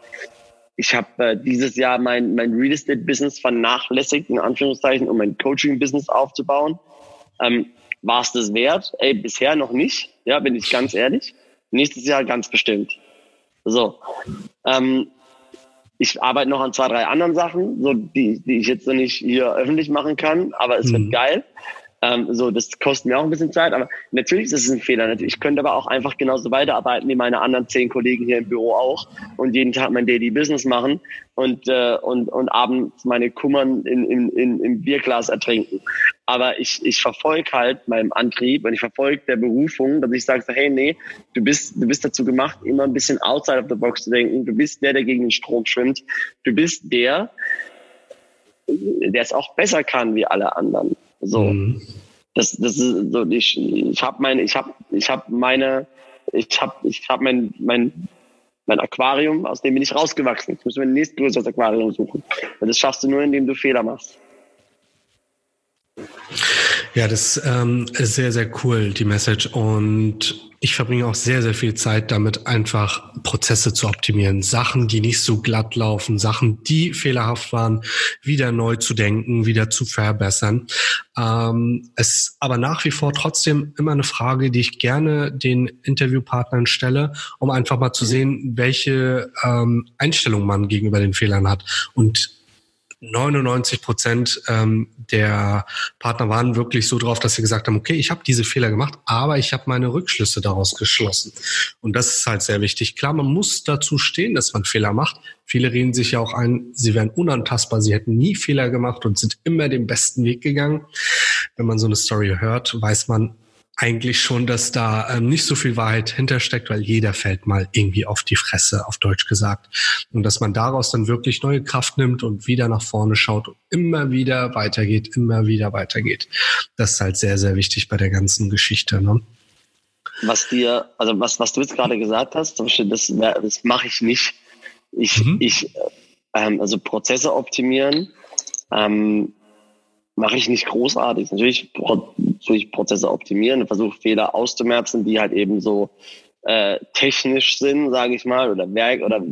Speaker 2: ich habe äh, dieses Jahr mein, mein Real Estate Business vernachlässigt, in Anführungszeichen, um mein Coaching Business aufzubauen. Ähm, War es das wert? Ey, bisher noch nicht. Ja, bin ich ganz ehrlich. Nächstes Jahr ganz bestimmt. So. Ähm, ich arbeite noch an zwei, drei anderen Sachen, so die, die ich jetzt noch nicht hier öffentlich machen kann, aber es mhm. wird geil. Ähm, so, das kostet mir auch ein bisschen Zeit, aber natürlich ist es ein Fehler. Ich könnte aber auch einfach genauso weiterarbeiten wie meine anderen zehn Kollegen hier im Büro auch und jeden Tag mein Daily Business machen und, äh, und, und abends meine Kummern in, in, in, im Bierglas ertrinken. Aber ich, ich verfolge halt meinem Antrieb und ich verfolge der Berufung, dass ich sage, hey, nee, du bist, du bist dazu gemacht, immer ein bisschen outside of the box zu denken. Du bist der, der gegen den Strom schwimmt. Du bist der, der es auch besser kann wie alle anderen. So. Mhm. Das, das ist so, ich, ich habe meine, ich habe, ich habe meine, ich habe, ich habe mein, mein, mein Aquarium, aus dem bin ich rausgewachsen. Ich muss mir ein nächstgrößeres Aquarium suchen. Und das schaffst du nur, indem du Fehler machst.
Speaker 1: Ja, das ähm, ist sehr, sehr cool, die Message. Und ich verbringe auch sehr, sehr viel Zeit damit, einfach Prozesse zu optimieren. Sachen, die nicht so glatt laufen, Sachen, die fehlerhaft waren, wieder neu zu denken, wieder zu verbessern. Ähm, es aber nach wie vor trotzdem immer eine Frage, die ich gerne den Interviewpartnern stelle, um einfach mal zu sehen, welche ähm, Einstellung man gegenüber den Fehlern hat. Und 99 Prozent ähm, der Partner waren wirklich so drauf, dass sie gesagt haben, okay, ich habe diese Fehler gemacht, aber ich habe meine Rückschlüsse daraus geschlossen. Und das ist halt sehr wichtig. Klar, man muss dazu stehen, dass man Fehler macht. Viele reden sich ja auch ein, sie wären unantastbar, sie hätten nie Fehler gemacht und sind immer den besten Weg gegangen. Wenn man so eine Story hört, weiß man, eigentlich schon, dass da ähm, nicht so viel Wahrheit hintersteckt, weil jeder fällt mal irgendwie auf die Fresse, auf Deutsch gesagt. Und dass man daraus dann wirklich neue Kraft nimmt und wieder nach vorne schaut und immer wieder weitergeht, immer wieder weitergeht. Das ist halt sehr, sehr wichtig bei der ganzen Geschichte. Ne?
Speaker 2: Was dir, also was, was du jetzt gerade gesagt hast, das, das mache ich nicht. Ich, mhm. ich, ähm, also Prozesse optimieren, ähm, mache ich nicht großartig. Natürlich natürlich Prozesse optimieren und versuche Fehler auszumerzen, die halt eben so äh, technisch sind, sage ich mal, oder Werk oder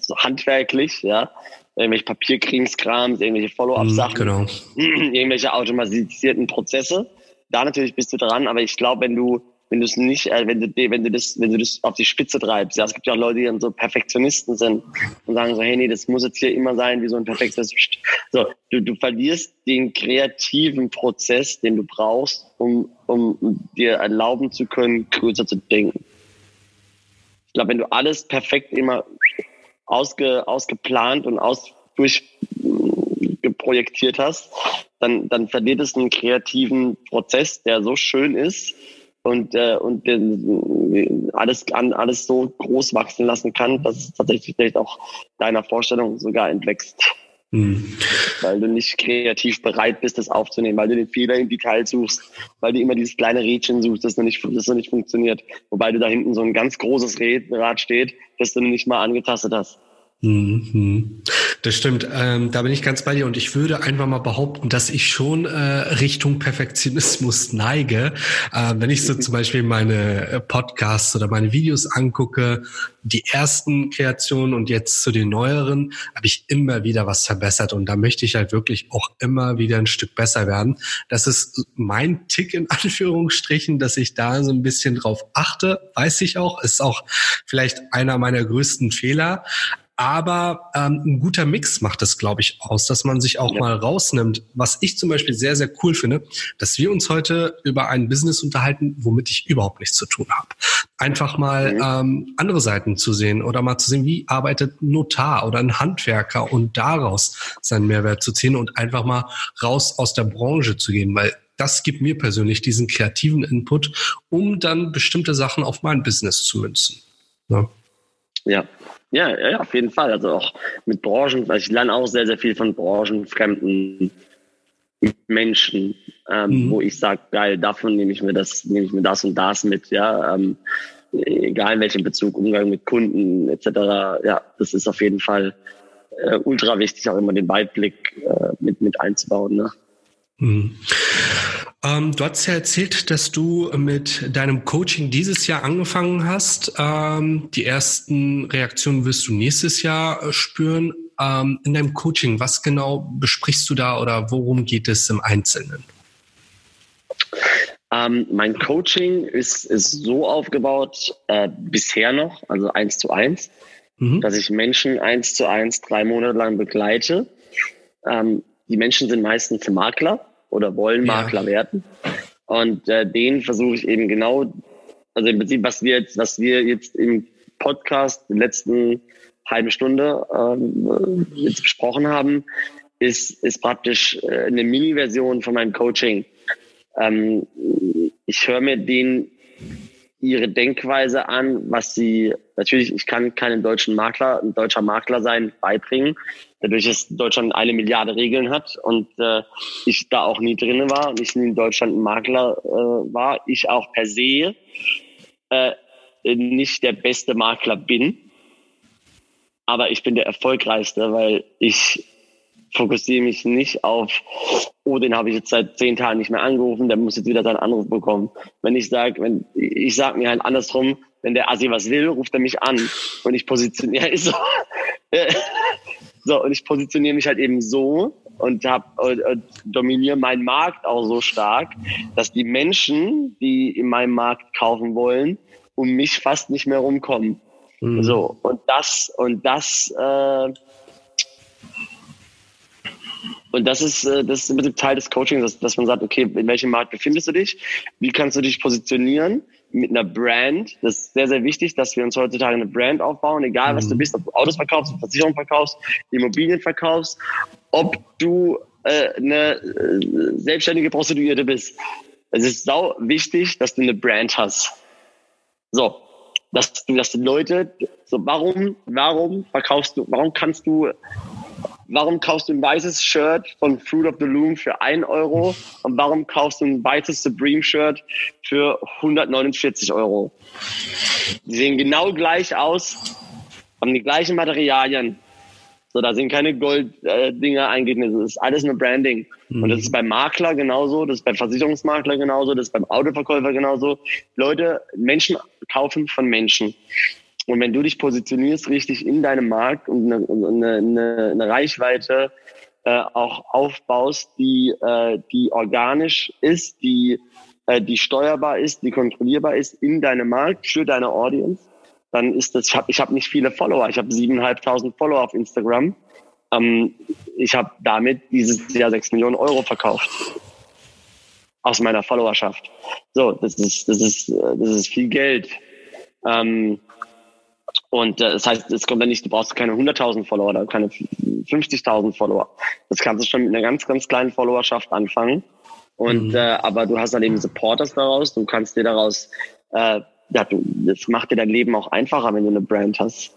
Speaker 2: so handwerklich, ja. Irgendwelche Papierkringskrams, irgendwelche Follow-up-Sachen,
Speaker 1: genau.
Speaker 2: irgendwelche automatisierten Prozesse. Da natürlich bist du dran, aber ich glaube, wenn du wenn du es nicht, äh, wenn du, wenn du das, wenn du das auf die Spitze treibst. Ja, es gibt ja auch Leute, die dann so Perfektionisten sind und sagen so, hey, nee, das muss jetzt hier immer sein, wie so ein perfektes. So, du, du verlierst den kreativen Prozess, den du brauchst, um, um dir erlauben zu können, größer zu denken. Ich glaube, wenn du alles perfekt immer ausge, ausgeplant und aus, durch, geprojektiert hast, dann, dann verliert es einen kreativen Prozess, der so schön ist, und, äh, und äh, alles, an, alles so groß wachsen lassen kann, dass es tatsächlich vielleicht auch deiner Vorstellung sogar entwächst. Mhm. Weil du nicht kreativ bereit bist, das aufzunehmen, weil du den Fehler im Detail suchst, weil du immer dieses kleine Rädchen suchst, das noch nicht, das noch nicht funktioniert. Wobei du da hinten so ein ganz großes Rad steht, das du nicht mal angetastet hast.
Speaker 1: Mhm. Das stimmt, ähm, da bin ich ganz bei dir und ich würde einfach mal behaupten, dass ich schon äh, Richtung Perfektionismus neige. Äh, wenn ich so zum Beispiel meine äh, Podcasts oder meine Videos angucke, die ersten Kreationen und jetzt zu den neueren, habe ich immer wieder was verbessert und da möchte ich halt wirklich auch immer wieder ein Stück besser werden. Das ist mein Tick in Anführungsstrichen, dass ich da so ein bisschen drauf achte, weiß ich auch, ist auch vielleicht einer meiner größten Fehler. Aber ähm, ein guter Mix macht es, glaube ich, aus, dass man sich auch ja. mal rausnimmt. Was ich zum Beispiel sehr, sehr cool finde, dass wir uns heute über ein Business unterhalten, womit ich überhaupt nichts zu tun habe. Einfach mal mhm. ähm, andere Seiten zu sehen oder mal zu sehen, wie arbeitet ein Notar oder ein Handwerker und daraus seinen Mehrwert zu ziehen und einfach mal raus aus der Branche zu gehen, weil das gibt mir persönlich diesen kreativen Input, um dann bestimmte Sachen auf mein Business zu münzen.
Speaker 2: Ja. ja. Ja, ja, auf jeden Fall. Also auch mit Branchen, weil ich lerne auch sehr, sehr viel von branchenfremden Menschen, ähm, mhm. wo ich sage, geil, davon nehme ich mir das, nehme ich mir das und das mit, ja. Ähm, egal in welchem Bezug, Umgang mit Kunden etc. Ja, das ist auf jeden Fall äh, ultra wichtig, auch immer den Weitblick äh, mit, mit einzubauen. Ne? Mhm.
Speaker 1: Ähm, du hast ja erzählt, dass du mit deinem Coaching dieses Jahr angefangen hast. Ähm, die ersten Reaktionen wirst du nächstes Jahr äh, spüren. Ähm, in deinem Coaching, was genau besprichst du da oder worum geht es im Einzelnen?
Speaker 2: Ähm, mein Coaching ist, ist so aufgebaut, äh, bisher noch, also eins zu eins, mhm. dass ich Menschen eins zu eins drei Monate lang begleite. Die Menschen sind meistens Makler oder wollen Makler ja. werden. Und äh, den versuche ich eben genau, also im Prinzip, was wir jetzt, was wir jetzt im Podcast in letzten halben Stunde ähm, jetzt besprochen haben, ist, ist praktisch äh, eine Mini-Version von meinem Coaching. Ähm, ich höre mir den ihre Denkweise an, was sie natürlich, ich kann keinen deutschen Makler, ein deutscher Makler sein, beibringen, dadurch, dass Deutschland eine Milliarde Regeln hat und äh, ich da auch nie drin war und ich nie in Deutschland ein Makler äh, war, ich auch per se äh, nicht der beste Makler bin, aber ich bin der erfolgreichste, weil ich fokussiere mich nicht auf, oh, den habe ich jetzt seit zehn Tagen nicht mehr angerufen, der muss jetzt wieder seinen Anruf bekommen. Wenn ich sage, wenn ich sage mir halt andersrum, wenn der Asi was will, ruft er mich an und ich positioniere ja, so, so und ich positioniere mich halt eben so und hab und, und dominiere meinen Markt auch so stark, dass die Menschen, die in meinem Markt kaufen wollen, um mich fast nicht mehr rumkommen. Mhm. So und das und das äh, und das ist, äh, das ist im Prinzip Teil des Coachings, dass, dass man sagt, okay, in welchem Markt befindest du dich? Wie kannst du dich positionieren mit einer Brand? Das ist sehr, sehr wichtig, dass wir uns heutzutage eine Brand aufbauen, egal was du mhm. bist, ob du Autos verkaufst, Versicherungen verkaufst, Immobilien verkaufst, ob du äh, eine äh, selbstständige Prostituierte bist. Es ist sau wichtig, dass du eine Brand hast. So, dass du, dass die Leute, so warum, warum verkaufst du, warum kannst du warum kaufst du ein weißes Shirt von Fruit of the Loom für 1 Euro und warum kaufst du ein weißes Supreme Shirt für 149 Euro? Die sehen genau gleich aus, haben die gleichen Materialien. So, da sind keine Gold-Dinger äh, eingeschnitten. Das ist alles nur Branding. Mhm. Und das ist beim Makler genauso, das ist beim Versicherungsmakler genauso, das ist beim Autoverkäufer genauso. Leute, Menschen kaufen von Menschen. Und wenn du dich positionierst richtig in deinem Markt und eine, eine, eine Reichweite äh, auch aufbaust, die, äh, die organisch ist, die, äh, die steuerbar ist, die kontrollierbar ist in deinem Markt für deine Audience, dann ist das, ich habe ich hab nicht viele Follower, ich habe siebeneinhalbtausend Follower auf Instagram. Ähm, ich habe damit dieses Jahr sechs Millionen Euro verkauft aus meiner Followerschaft. So, das ist, das ist, das ist viel Geld. Ähm, und äh, das heißt, es kommt dann nicht, du brauchst keine 100.000 Follower oder keine 50.000 Follower. Das kannst du schon mit einer ganz, ganz kleinen Followerschaft anfangen. Und mhm. äh, aber du hast dann eben Supporters daraus. Du kannst dir daraus, äh, ja, du, das macht dir dein Leben auch einfacher, wenn du eine Brand hast.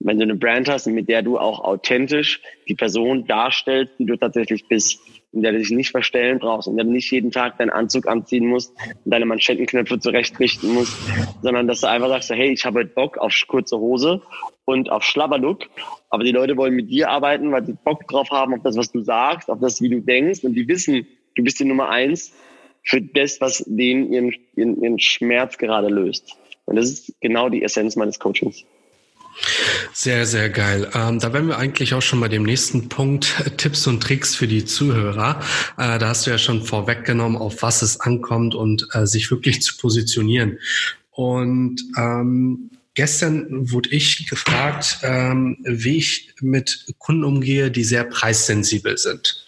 Speaker 2: wenn du eine Brand hast, mit der du auch authentisch die Person darstellst, die du tatsächlich bist, in der du dich nicht verstellen brauchst, in der du nicht jeden Tag deinen Anzug anziehen musst und deine Manschettenknöpfe zurechtrichten musst, sondern dass du einfach sagst, hey, ich habe Bock auf kurze Hose und auf Schlabberlook, aber die Leute wollen mit dir arbeiten, weil sie Bock drauf haben auf das, was du sagst, auf das, wie du denkst und die wissen, du bist die Nummer eins für das, was denen ihren, ihren, ihren Schmerz gerade löst. Und das ist genau die Essenz meines Coachings.
Speaker 1: Sehr, sehr geil. Ähm, da wären wir eigentlich auch schon bei dem nächsten Punkt, Tipps und Tricks für die Zuhörer. Äh, da hast du ja schon vorweggenommen, auf was es ankommt und äh, sich wirklich zu positionieren. Und ähm, Gestern wurde ich gefragt, ähm, wie ich mit Kunden umgehe, die sehr preissensibel sind.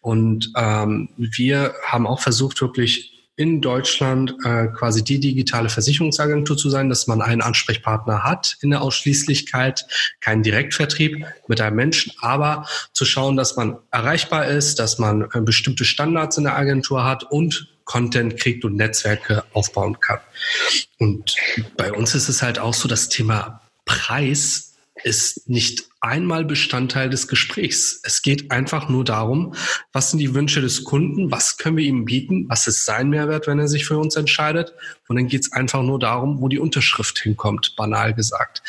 Speaker 1: Und ähm, wir haben auch versucht, wirklich in Deutschland äh, quasi die digitale Versicherungsagentur zu sein, dass man einen Ansprechpartner hat in der Ausschließlichkeit, keinen Direktvertrieb mit einem Menschen, aber zu schauen, dass man erreichbar ist, dass man äh, bestimmte Standards in der Agentur hat und Content kriegt und Netzwerke aufbauen kann. Und bei uns ist es halt auch so, das Thema Preis ist nicht einmal Bestandteil des Gesprächs. Es geht einfach nur darum, was sind die Wünsche des Kunden, was können wir ihm bieten, was ist sein Mehrwert, wenn er sich für uns entscheidet. Und dann geht es einfach nur darum, wo die Unterschrift hinkommt, banal gesagt.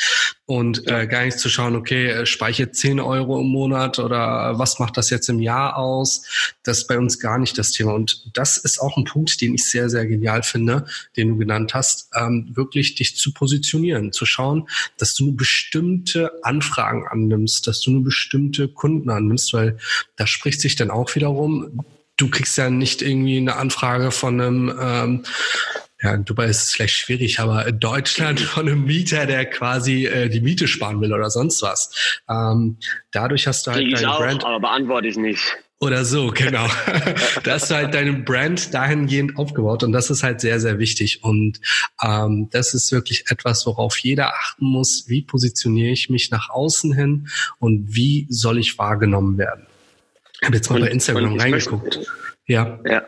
Speaker 1: Und äh, gar nicht zu schauen, okay, äh, speichert 10 Euro im Monat oder was macht das jetzt im Jahr aus? Das ist bei uns gar nicht das Thema. Und das ist auch ein Punkt, den ich sehr, sehr genial finde, den du genannt hast, ähm, wirklich dich zu positionieren, zu schauen, dass du nur bestimmte Anfragen an annimmst, dass du nur bestimmte Kunden annimmst, weil da spricht sich dann auch wiederum, du kriegst ja nicht irgendwie eine Anfrage von einem, ähm, ja, in Dubai ist es vielleicht schwierig, aber in Deutschland von einem Mieter, der quasi äh, die Miete sparen will oder sonst was. Ähm, dadurch hast du halt
Speaker 2: dein Brand. aber beantworte ich nicht.
Speaker 1: Oder so, genau. da hast du halt deine Brand dahingehend aufgebaut und das ist halt sehr, sehr wichtig. Und ähm, das ist wirklich etwas, worauf jeder achten muss. Wie positioniere ich mich nach außen hin und wie soll ich wahrgenommen werden? Ich habe jetzt mal und, bei Instagram reingeguckt. Möchte,
Speaker 2: ja. Ja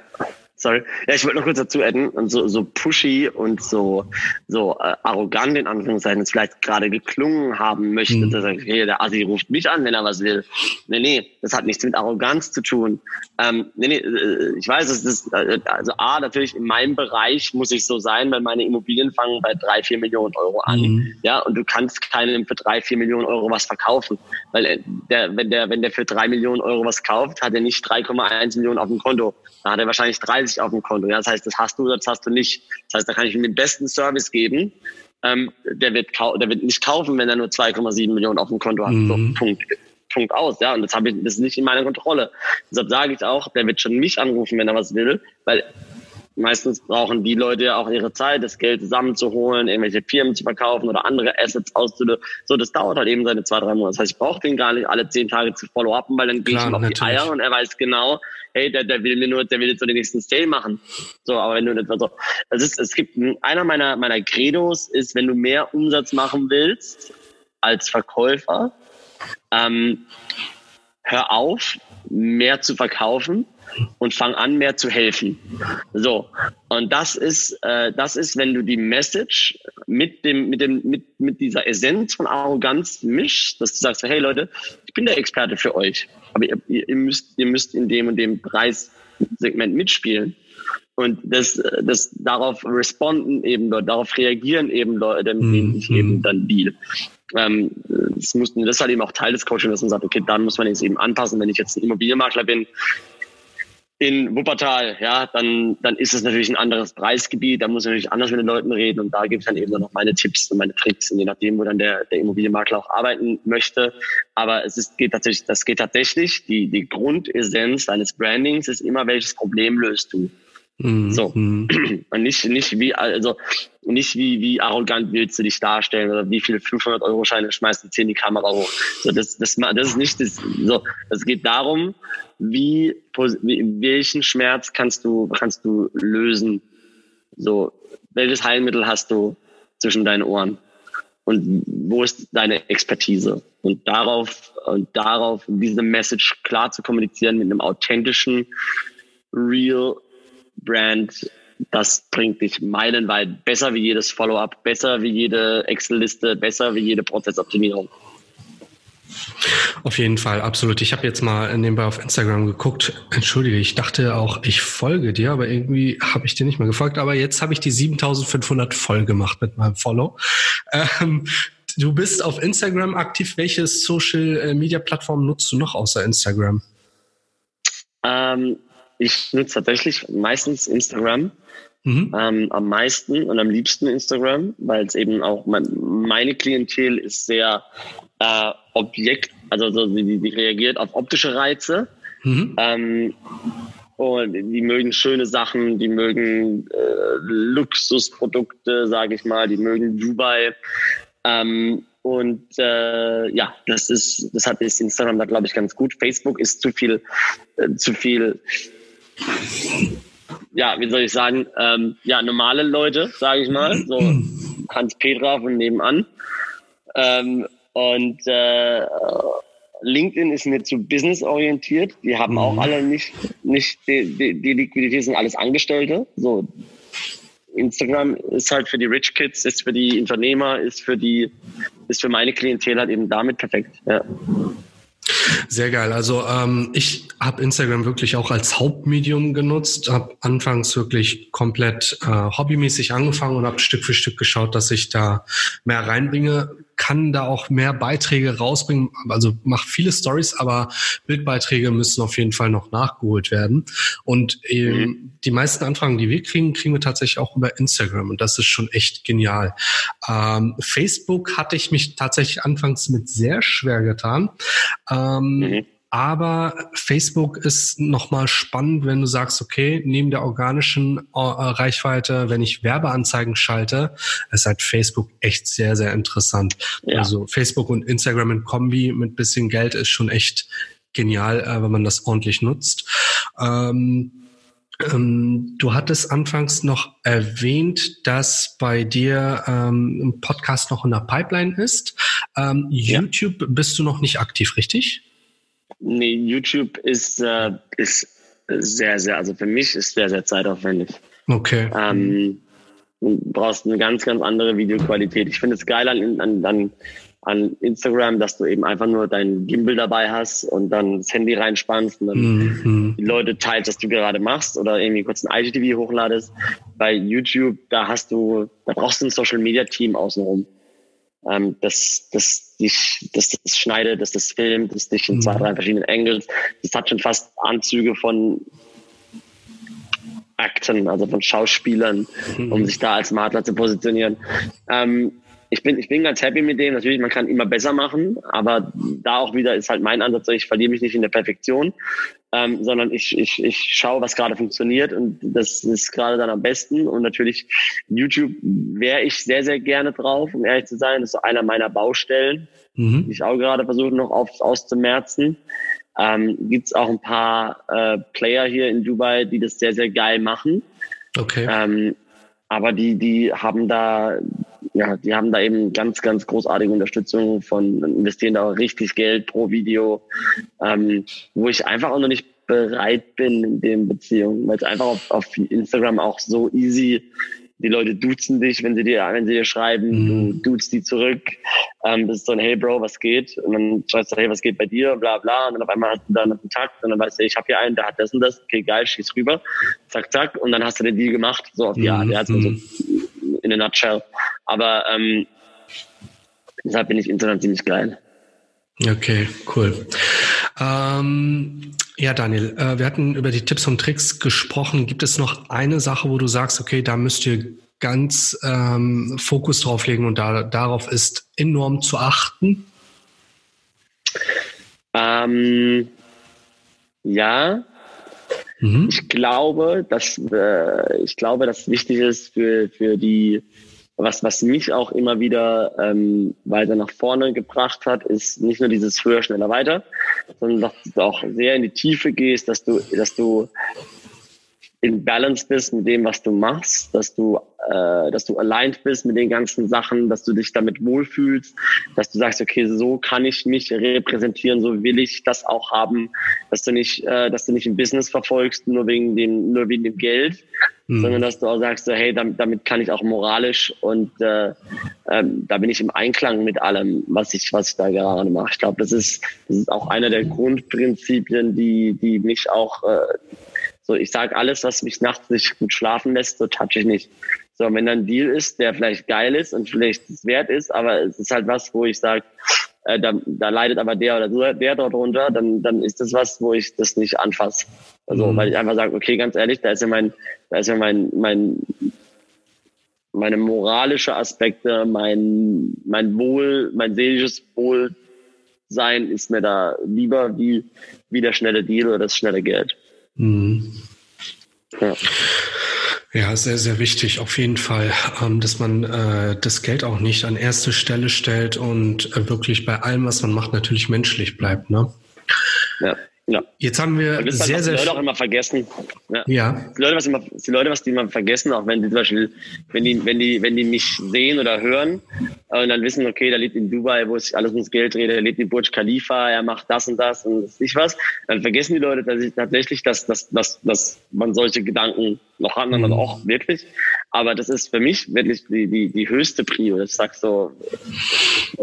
Speaker 2: sorry. Ja, ich wollte noch kurz dazu adden, und so, so pushy und so, so äh, arrogant in Anführungszeichen es vielleicht gerade geklungen haben möchte, mhm. dass er, okay, der Assi ruft mich an, wenn er was will. Nee, nee, das hat nichts mit Arroganz zu tun. Ähm, nee, nee, äh, ich weiß, es ist, äh, also A, natürlich in meinem Bereich muss ich so sein, weil meine Immobilien fangen bei drei, vier Millionen Euro an. Mhm. Ja, und du kannst keinem für drei, vier Millionen Euro was verkaufen. Weil äh, der, wenn der, wenn der für drei Millionen Euro was kauft, hat er nicht 3,1 Millionen auf dem Konto. Da hat er wahrscheinlich 30 auf dem Konto. Ja? Das heißt, das hast du oder das hast du nicht. Das heißt, da kann ich ihm den besten Service geben. Ähm, der, wird der wird nicht kaufen, wenn er nur 2,7 Millionen auf dem Konto hat. Mhm. So, Punkt. Punkt aus, ja. Und das habe ich, das ist nicht in meiner Kontrolle. Deshalb sage ich auch, der wird schon mich anrufen, wenn er was will, weil meistens brauchen die Leute auch ihre Zeit, das Geld zusammenzuholen, irgendwelche Firmen zu verkaufen oder andere Assets auszulösen. So, das dauert halt eben seine zwei, drei Monate. Das heißt, ich brauche den gar nicht alle zehn Tage zu follow-upen, weil dann gehe ich ihm auf natürlich. die Eier und er weiß genau, hey, der, der will mir nur, der will jetzt so den nächsten Sale machen. So, aber wenn du etwa so, das ist, es gibt, einer meiner, meiner Credos ist, wenn du mehr Umsatz machen willst als Verkäufer, ähm, hör auf, mehr zu verkaufen und fang an, mehr zu helfen. So. Und das ist, äh, das ist, wenn du die Message mit dem, mit dem, mit, mit dieser Essenz von Arroganz mischst, dass du sagst, hey Leute, ich bin der Experte für euch, aber ihr, ihr müsst, ihr müsst in dem und dem Preissegment mitspielen. Und das, das darauf responden eben Leute, darauf reagieren eben Leute, mit denen ich eben mhm. dann deal. Ähm, das, muss, das ist halt eben auch Teil des Coachings, dass man sagt, okay, dann muss man jetzt eben anpassen. Wenn ich jetzt ein Immobilienmakler bin, in Wuppertal, ja, dann, dann ist es natürlich ein anderes Preisgebiet, da muss ich natürlich anders mit den Leuten reden und da gibt es dann eben noch meine Tipps und meine Tricks, je nachdem, wo dann der, der Immobilienmakler auch arbeiten möchte. Aber es ist, geht tatsächlich, das geht tatsächlich, die, die Grundessenz deines Brandings ist immer, welches Problem löst du. Mhm. So. Und nicht, nicht wie, also, nicht wie, wie arrogant willst du dich darstellen oder wie viele 500 Euro Scheine schmeißt du 10 die Kamera hoch. So, das, das, das ist nicht das, so. Es geht darum, wie, wie, welchen Schmerz kannst du, kannst du lösen? So, welches Heilmittel hast du zwischen deinen Ohren? Und wo ist deine Expertise? Und darauf, und darauf, diese Message klar zu kommunizieren mit einem authentischen, real Brand, das bringt dich meilenweit besser wie jedes Follow-up, besser wie jede Excel-Liste, besser wie jede Prozessoptimierung.
Speaker 1: Auf jeden Fall, absolut. Ich habe jetzt mal nebenbei auf Instagram geguckt. Entschuldige, ich dachte auch, ich folge dir, aber irgendwie habe ich dir nicht mehr gefolgt. Aber jetzt habe ich die 7500 voll gemacht mit meinem Follow. Ähm, du bist auf Instagram aktiv. Welche Social-Media-Plattform nutzt du noch außer Instagram?
Speaker 2: Ähm, ich nutze tatsächlich meistens Instagram. Mhm. Ähm, am meisten und am liebsten Instagram, weil es eben auch mein, meine Klientel ist sehr äh, Objekt, also so, die, die reagiert auf optische Reize. Mhm. Ähm, und die mögen schöne Sachen, die mögen äh, Luxusprodukte, sage ich mal, die mögen Dubai. Ähm, und äh, ja, das ist, das hat ist Instagram da glaube ich ganz gut. Facebook ist zu viel, äh, zu viel ja, wie soll ich sagen, ähm, ja, normale Leute, sage ich mal, so Hans Petra von nebenan. Ähm, und äh, LinkedIn ist mir zu businessorientiert. Die haben mhm. auch alle nicht, nicht die, die, die Liquidität, sind alles Angestellte. So, Instagram ist halt für die Rich Kids, ist für die Unternehmer, ist für die, ist für meine Klientel halt eben damit perfekt. Ja.
Speaker 1: Sehr geil. Also ähm, ich habe Instagram wirklich auch als Hauptmedium genutzt, habe anfangs wirklich komplett äh, hobbymäßig angefangen und habe Stück für Stück geschaut, dass ich da mehr reinbringe kann da auch mehr Beiträge rausbringen. Also macht viele Stories, aber Bildbeiträge müssen auf jeden Fall noch nachgeholt werden. Und ähm, mhm. die meisten Anfragen, die wir kriegen, kriegen wir tatsächlich auch über Instagram. Und das ist schon echt genial. Ähm, Facebook hatte ich mich tatsächlich anfangs mit sehr schwer getan. Ähm, mhm aber Facebook ist nochmal spannend, wenn du sagst, okay, neben der organischen äh, Reichweite, wenn ich Werbeanzeigen schalte, ist halt Facebook echt sehr, sehr interessant. Ja. Also Facebook und Instagram in Kombi mit bisschen Geld ist schon echt genial, äh, wenn man das ordentlich nutzt. Ähm, ähm, du hattest anfangs noch erwähnt, dass bei dir ähm, ein Podcast noch in der Pipeline ist. Ähm, YouTube ja. bist du noch nicht aktiv, richtig?
Speaker 2: Nee, YouTube ist, äh, ist sehr, sehr, also für mich ist sehr, sehr zeitaufwendig.
Speaker 1: Okay.
Speaker 2: Ähm, du brauchst eine ganz, ganz andere Videoqualität. Ich finde es geil an, an, an, an Instagram, dass du eben einfach nur dein Gimbal dabei hast und dann das Handy reinspannst und dann mhm. die Leute teilst, was du gerade machst oder irgendwie kurz ein IGTV hochladest. Bei YouTube, da hast du, da brauchst du ein Social Media Team außenrum ähm, dass das dich, dass das schneidet, dass das filmt, dass dich in mhm. zwei, drei verschiedenen Angles. Das hat schon fast Anzüge von Akten, also von Schauspielern, mhm. um sich da als Makler zu positionieren. Ähm, ich bin, ich bin ganz happy mit dem. Natürlich, man kann immer besser machen, aber da auch wieder ist halt mein Ansatz, ich verliere mich nicht in der Perfektion ähm, sondern ich, ich, ich schaue, was gerade funktioniert und das ist gerade dann am besten. Und natürlich YouTube wäre ich sehr, sehr gerne drauf, um ehrlich zu sein. Das ist so einer meiner Baustellen, mhm. die ich auch gerade versuche noch auf, auszumerzen. Ähm, Gibt es auch ein paar äh, Player hier in Dubai, die das sehr, sehr geil machen.
Speaker 1: Okay.
Speaker 2: Ähm, aber die, die haben da, ja, die haben da eben ganz, ganz großartige Unterstützung von, investieren da auch richtig Geld pro Video, ähm, wo ich einfach auch noch nicht bereit bin in den Beziehungen, weil es einfach auf, auf Instagram auch so easy die Leute duzen dich, wenn sie dir, wenn sie dir schreiben, mhm. du duzt die zurück. Ähm, das ist so ein Hey Bro, was geht? Und dann schreibst du, hey, was geht bei dir? Bla bla. Und dann auf einmal hast du da einen Kontakt und dann weißt du, ich habe hier einen, der hat das und das, okay, geil, schieß rüber. Zack, zack. Und dann hast du den Deal gemacht, so auf die Art. Mhm. Ja, also so in a nutshell. Aber ähm, deshalb bin ich insgesamt ziemlich geil.
Speaker 1: Okay, cool. Ähm, ja, Daniel, äh, wir hatten über die Tipps und Tricks gesprochen. Gibt es noch eine Sache, wo du sagst, okay, da müsst ihr ganz ähm, Fokus drauf legen und da, darauf ist enorm zu achten?
Speaker 2: Ähm, ja, mhm. ich glaube, dass äh, ich glaube, dass wichtig ist für für die was, was mich auch immer wieder ähm, weiter nach vorne gebracht hat, ist nicht nur dieses höher, schneller, weiter, sondern dass du auch sehr in die Tiefe gehst, dass du, dass du in Balance bist mit dem, was du machst, dass du, äh, dass du aligned bist mit den ganzen Sachen, dass du dich damit wohlfühlst, dass du sagst, okay, so kann ich mich repräsentieren, so will ich das auch haben, dass du nicht, äh, dass du nicht ein Business verfolgst nur wegen dem, nur wegen dem Geld, mhm. sondern dass du auch sagst, so, hey, damit, damit kann ich auch moralisch und äh, ähm, da bin ich im Einklang mit allem, was ich, was ich da gerade mache. Ich glaube, das ist, das ist auch einer der Grundprinzipien, die, die mich auch äh, so, ich sage alles, was mich nachts nicht gut schlafen lässt, so touch ich nicht. So, wenn dann ein Deal ist, der vielleicht geil ist und vielleicht es wert ist, aber es ist halt was, wo ich sage, äh, da, da leidet aber der oder der dort drunter, dann, dann ist das was, wo ich das nicht anfasse. Also, mhm. weil ich einfach sage, okay, ganz ehrlich, da ist ja mein, da ist ja mein, mein, meine moralische Aspekte, mein, mein Wohl, mein seelisches Wohlsein ist mir da lieber wie, wie der schnelle Deal oder das schnelle Geld. Mhm.
Speaker 1: Ja. Ja, sehr, sehr wichtig, auf jeden Fall, ähm, dass man äh, das Geld auch nicht an erste Stelle stellt und äh, wirklich bei allem, was man macht, natürlich menschlich bleibt. Ne?
Speaker 2: Ja. Ja.
Speaker 1: Jetzt haben wir
Speaker 2: das
Speaker 1: sehr,
Speaker 2: halt,
Speaker 1: sehr
Speaker 2: die Leute auch immer vergessen.
Speaker 1: Ja. ja.
Speaker 2: Die Leute, was immer, die Leute, was die immer vergessen, auch wenn die zum Beispiel, wenn die, wenn die, wenn die mich sehen oder hören äh, und dann wissen, okay, der lebt in Dubai, wo sich alles ums Geld dreht, der lebt in Burj Khalifa, er macht das und das und nicht was, dann vergessen die Leute dass ich, tatsächlich, dass, dass, dass, dass man solche Gedanken noch hat, mhm. auch wirklich. Aber das ist für mich wirklich die, die, die höchste Prio. Ich sag so,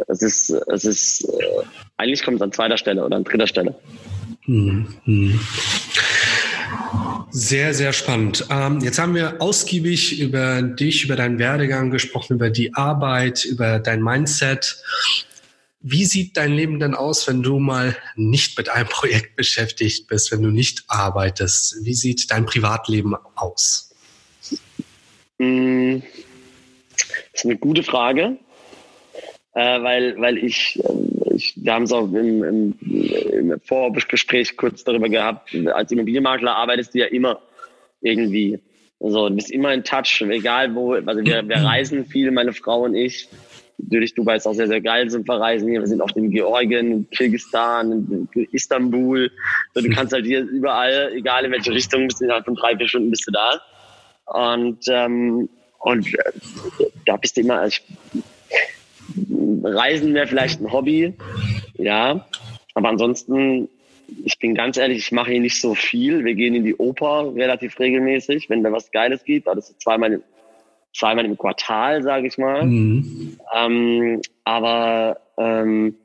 Speaker 2: es ist, es ist, äh, eigentlich kommt es an zweiter Stelle oder an dritter Stelle. Mhm.
Speaker 1: Sehr, sehr spannend. Ähm, jetzt haben wir ausgiebig über dich, über deinen Werdegang gesprochen, über die Arbeit, über dein Mindset. Wie sieht dein Leben denn aus, wenn du mal nicht mit einem Projekt beschäftigt bist, wenn du nicht arbeitest? Wie sieht dein Privatleben aus?
Speaker 2: Mm, das ist eine gute Frage, äh, weil, weil ich ähm, ich, wir haben es auch im, im, im Vorgespräch kurz darüber gehabt, als Immobilienmakler arbeitest du ja immer irgendwie. Also du bist immer in Touch, egal wo, also wir, wir reisen viel, meine Frau und ich. Natürlich, Dubai ist auch sehr, sehr geil zum Verreisen hier. Wir sind oft in Georgien, in Kirgisistan, in Istanbul. So, du kannst halt hier überall, egal in welche Richtung, bist innerhalb von drei, vier Stunden bist du da. Und, ähm, und äh, da bist du immer, also ich, Reisen wäre vielleicht ein Hobby, ja. Aber ansonsten, ich bin ganz ehrlich, ich mache hier nicht so viel. Wir gehen in die Oper relativ regelmäßig, wenn da was Geiles gibt. Also zweimal, zweimal im Quartal, sage ich mal. Mhm. Ähm, aber ähm,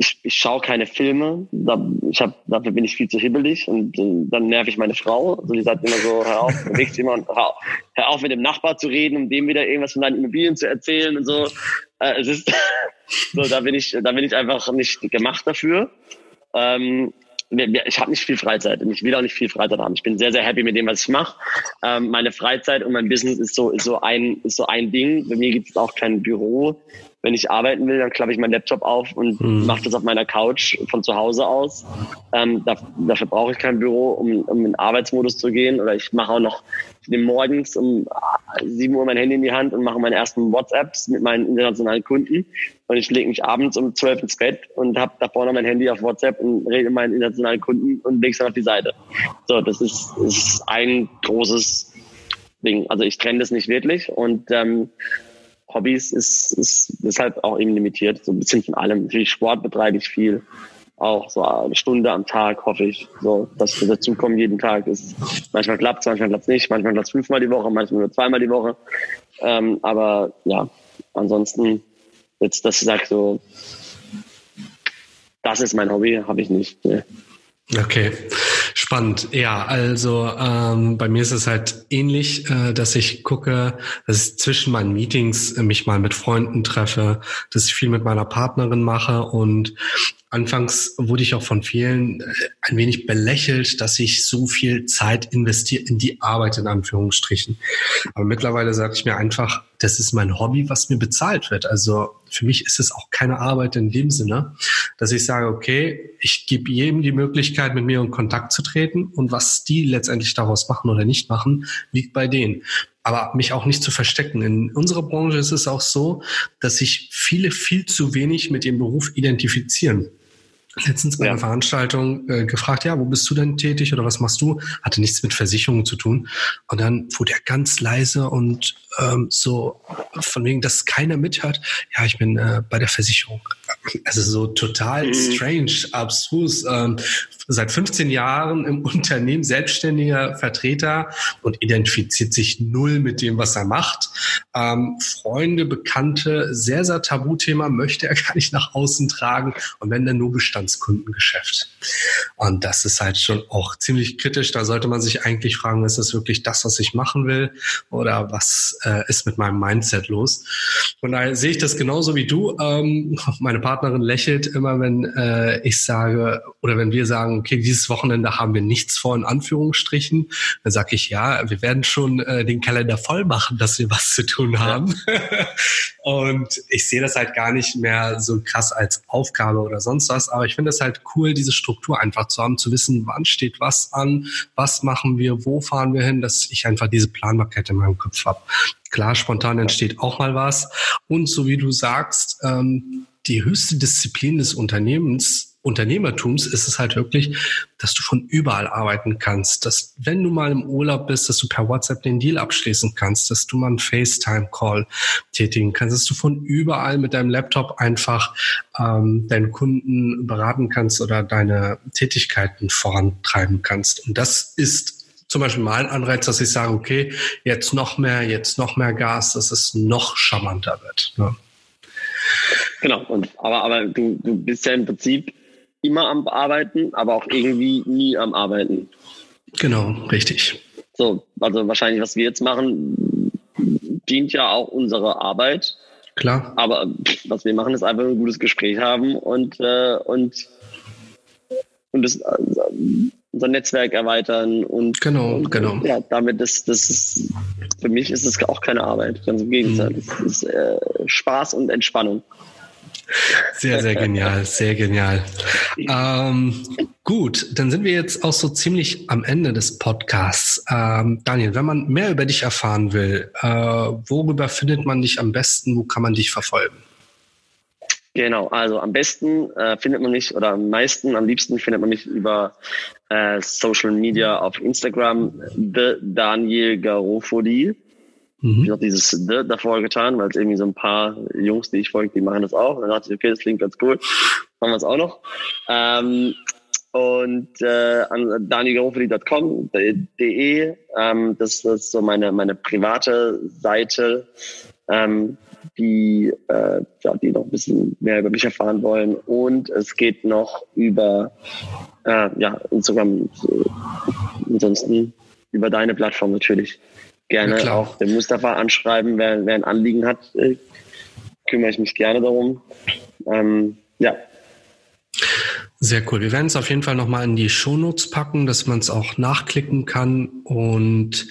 Speaker 2: ich, ich schaue keine Filme. Da, ich hab, dafür bin ich viel zu hibbelig und äh, dann nerv ich meine Frau. Also die sagt immer so, hör auf, bewegt immer und hör, hör auf mit dem Nachbar zu reden, um dem wieder irgendwas von deinen Immobilien zu erzählen und so. Äh, es ist so, da bin ich, da bin ich einfach nicht gemacht dafür. Ähm, ich habe nicht viel Freizeit und ich will auch nicht viel Freizeit haben. Ich bin sehr, sehr happy mit dem, was ich mache. Ähm, meine Freizeit und mein Business ist so, ist so ein, ist so ein Ding. Bei mir gibt es auch kein Büro wenn ich arbeiten will, dann klappe ich meinen Laptop auf und mhm. mache das auf meiner Couch von zu Hause aus. Ähm, da, dafür brauche ich kein Büro, um, um in Arbeitsmodus zu gehen. Oder ich mache auch noch, nehme morgens um 7 Uhr mein Handy in die Hand und mache meine ersten WhatsApps mit meinen internationalen Kunden. Und ich lege mich abends um 12 ins Bett und habe da vorne mein Handy auf WhatsApp und rede mit meinen internationalen Kunden und lege es dann auf die Seite. So, das ist, das ist ein großes Ding. Also ich trenne das nicht wirklich und ähm, Hobbys ist, ist deshalb auch eben limitiert. So ein bisschen von allem. Natürlich Sport betreibe ich viel. Auch so eine Stunde am Tag hoffe ich, so, dass wir dazukommen jeden Tag. Ist, manchmal klappt es, manchmal klappt es nicht. Manchmal klappt es fünfmal die Woche, manchmal nur zweimal die Woche. Ähm, aber ja, ansonsten jetzt, dass ich sage so, das ist mein Hobby, habe ich nicht. Nee.
Speaker 1: Okay, spannend. Ja, also ähm, bei mir ist es halt ähnlich, äh, dass ich gucke, dass ich zwischen meinen Meetings äh, mich mal mit Freunden treffe, dass ich viel mit meiner Partnerin mache und Anfangs wurde ich auch von vielen äh, ein wenig belächelt, dass ich so viel Zeit investiere in die Arbeit in Anführungsstrichen. Aber mittlerweile sage ich mir einfach, das ist mein Hobby, was mir bezahlt wird. Also für mich ist es auch keine Arbeit in dem Sinne, dass ich sage, okay, ich gebe jedem die Möglichkeit, mit mir in Kontakt zu treten und was die letztendlich daraus machen oder nicht machen, liegt bei denen aber mich auch nicht zu verstecken. In unserer Branche ist es auch so, dass sich viele viel zu wenig mit ihrem Beruf identifizieren. Letztens bei ja. einer Veranstaltung äh, gefragt, ja, wo bist du denn tätig oder was machst du? Hatte nichts mit Versicherungen zu tun. Und dann wurde er ganz leise und ähm, so von wegen, dass keiner mithört. Ja, ich bin äh, bei der Versicherung. Also so total mhm. strange, abstrus. Ähm, seit 15 Jahren im Unternehmen selbstständiger Vertreter und identifiziert sich null mit dem, was er macht. Ähm, Freunde, Bekannte, sehr, sehr Tabuthema, möchte er gar nicht nach außen tragen und wenn dann nur Bestandskundengeschäft. Und das ist halt schon auch ziemlich kritisch. Da sollte man sich eigentlich fragen, ist das wirklich das, was ich machen will oder was äh, ist mit meinem Mindset los? Von daher sehe ich das genauso wie du. Ähm, meine Partnerin lächelt immer, wenn äh, ich sage oder wenn wir sagen, okay, dieses Wochenende haben wir nichts vor, in Anführungsstrichen. Dann sage ich, ja, wir werden schon äh, den Kalender voll machen, dass wir was zu tun haben. Und ich sehe das halt gar nicht mehr so krass als Aufgabe oder sonst was. Aber ich finde es halt cool, diese Struktur einfach zu haben, zu wissen, wann steht was an, was machen wir, wo fahren wir hin, dass ich einfach diese Planbarkeit in meinem Kopf habe. Klar, spontan entsteht auch mal was. Und so wie du sagst, ähm, die höchste Disziplin des Unternehmens Unternehmertums ist es halt wirklich, dass du von überall arbeiten kannst, dass wenn du mal im Urlaub bist, dass du per WhatsApp den Deal abschließen kannst, dass du mal einen FaceTime-Call tätigen kannst, dass du von überall mit deinem Laptop einfach ähm, deinen Kunden beraten kannst oder deine Tätigkeiten vorantreiben kannst. Und das ist zum Beispiel mein Anreiz, dass ich sage, okay, jetzt noch mehr, jetzt noch mehr Gas, dass es noch charmanter wird. Ne?
Speaker 2: Genau, und, aber, aber du, du bist ja im Prinzip immer am Arbeiten, aber auch irgendwie nie am Arbeiten.
Speaker 1: Genau, richtig.
Speaker 2: So, also wahrscheinlich, was wir jetzt machen, dient ja auch unserer Arbeit.
Speaker 1: Klar.
Speaker 2: Aber was wir machen, ist einfach ein gutes Gespräch haben und, äh, und, und das, äh, unser Netzwerk erweitern und,
Speaker 1: genau,
Speaker 2: und,
Speaker 1: genau.
Speaker 2: ja, damit ist das ist, für mich ist es auch keine Arbeit, ganz im Gegenteil. Mhm. Das ist äh, Spaß und Entspannung.
Speaker 1: Sehr, sehr genial, sehr genial. Ähm, gut, dann sind wir jetzt auch so ziemlich am Ende des Podcasts. Ähm, Daniel, wenn man mehr über dich erfahren will, äh, worüber findet man dich am besten? Wo kann man dich verfolgen?
Speaker 2: Genau, also am besten äh, findet man mich oder am meisten, am liebsten findet man mich über äh, Social Media auf Instagram, The Daniel Garofoli. Mhm. Ich habe dieses The davor getan, weil es irgendwie so ein paar Jungs, die ich folge, die machen das auch. Und dann dachte ich, okay, das klingt ganz cool. Machen wir es auch noch. Ähm, und äh, an danielgarofoli.com.de, ähm, das, ist so meine, meine private Seite, ähm, die, äh, ja, die noch ein bisschen mehr über mich erfahren wollen. Und es geht noch über äh, ja, Instagram, äh, ansonsten über deine Plattform natürlich gerne ja, auch den Mustafa anschreiben, wer, wer ein Anliegen hat, äh, kümmere ich mich gerne darum. Ähm, ja.
Speaker 1: Sehr cool. Wir werden es auf jeden Fall nochmal in die Shownotes packen, dass man es auch nachklicken kann. Und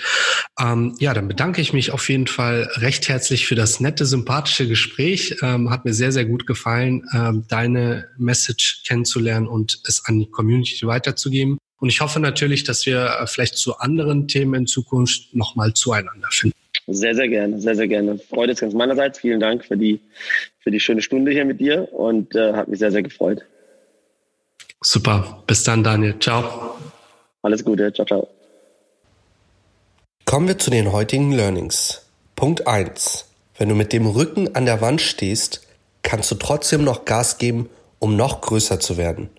Speaker 1: ähm, ja, dann bedanke ich mich auf jeden Fall recht herzlich für das nette, sympathische Gespräch. Ähm, hat mir sehr, sehr gut gefallen, ähm, deine Message kennenzulernen und es an die Community weiterzugeben. Und ich hoffe natürlich, dass wir äh, vielleicht zu anderen Themen in Zukunft nochmal zueinander finden.
Speaker 2: Sehr, sehr gerne, sehr, sehr gerne. Freude ist ganz meinerseits. Vielen Dank für die, für die schöne Stunde hier mit dir und äh, hat mich sehr, sehr gefreut.
Speaker 1: Super. Bis dann, Daniel. Ciao.
Speaker 2: Alles Gute. Ciao, ciao.
Speaker 3: Kommen wir zu den heutigen Learnings. Punkt 1. Wenn du mit dem Rücken an der Wand stehst, kannst du trotzdem noch Gas geben, um noch größer zu werden.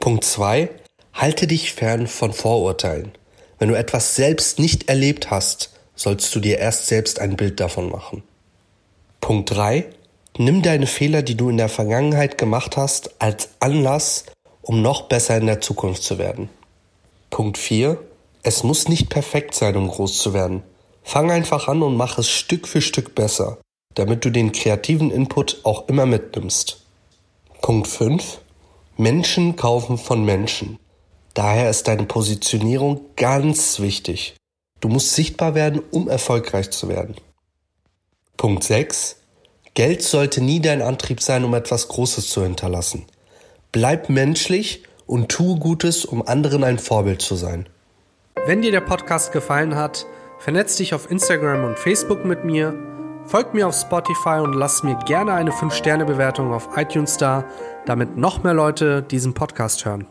Speaker 3: Punkt 2. Halte dich fern von Vorurteilen. Wenn du etwas selbst nicht erlebt hast, sollst du dir erst selbst ein Bild davon machen. Punkt 3. Nimm deine Fehler, die du in der Vergangenheit gemacht hast, als Anlass, um noch besser in der Zukunft zu werden. Punkt 4. Es muss nicht perfekt sein, um groß zu werden. Fang einfach an und mach es Stück für Stück besser, damit du den kreativen Input auch immer mitnimmst. Punkt 5. Menschen kaufen von Menschen. Daher ist deine Positionierung ganz wichtig. Du musst sichtbar werden, um erfolgreich zu werden. Punkt 6. Geld sollte nie dein Antrieb sein, um etwas Großes zu hinterlassen. Bleib menschlich und tue Gutes, um anderen ein Vorbild zu sein.
Speaker 1: Wenn dir der Podcast gefallen hat, vernetz dich auf Instagram und Facebook mit mir Folgt mir auf Spotify und lasst mir gerne eine 5-Sterne-Bewertung auf iTunes da, damit noch mehr Leute diesen Podcast hören.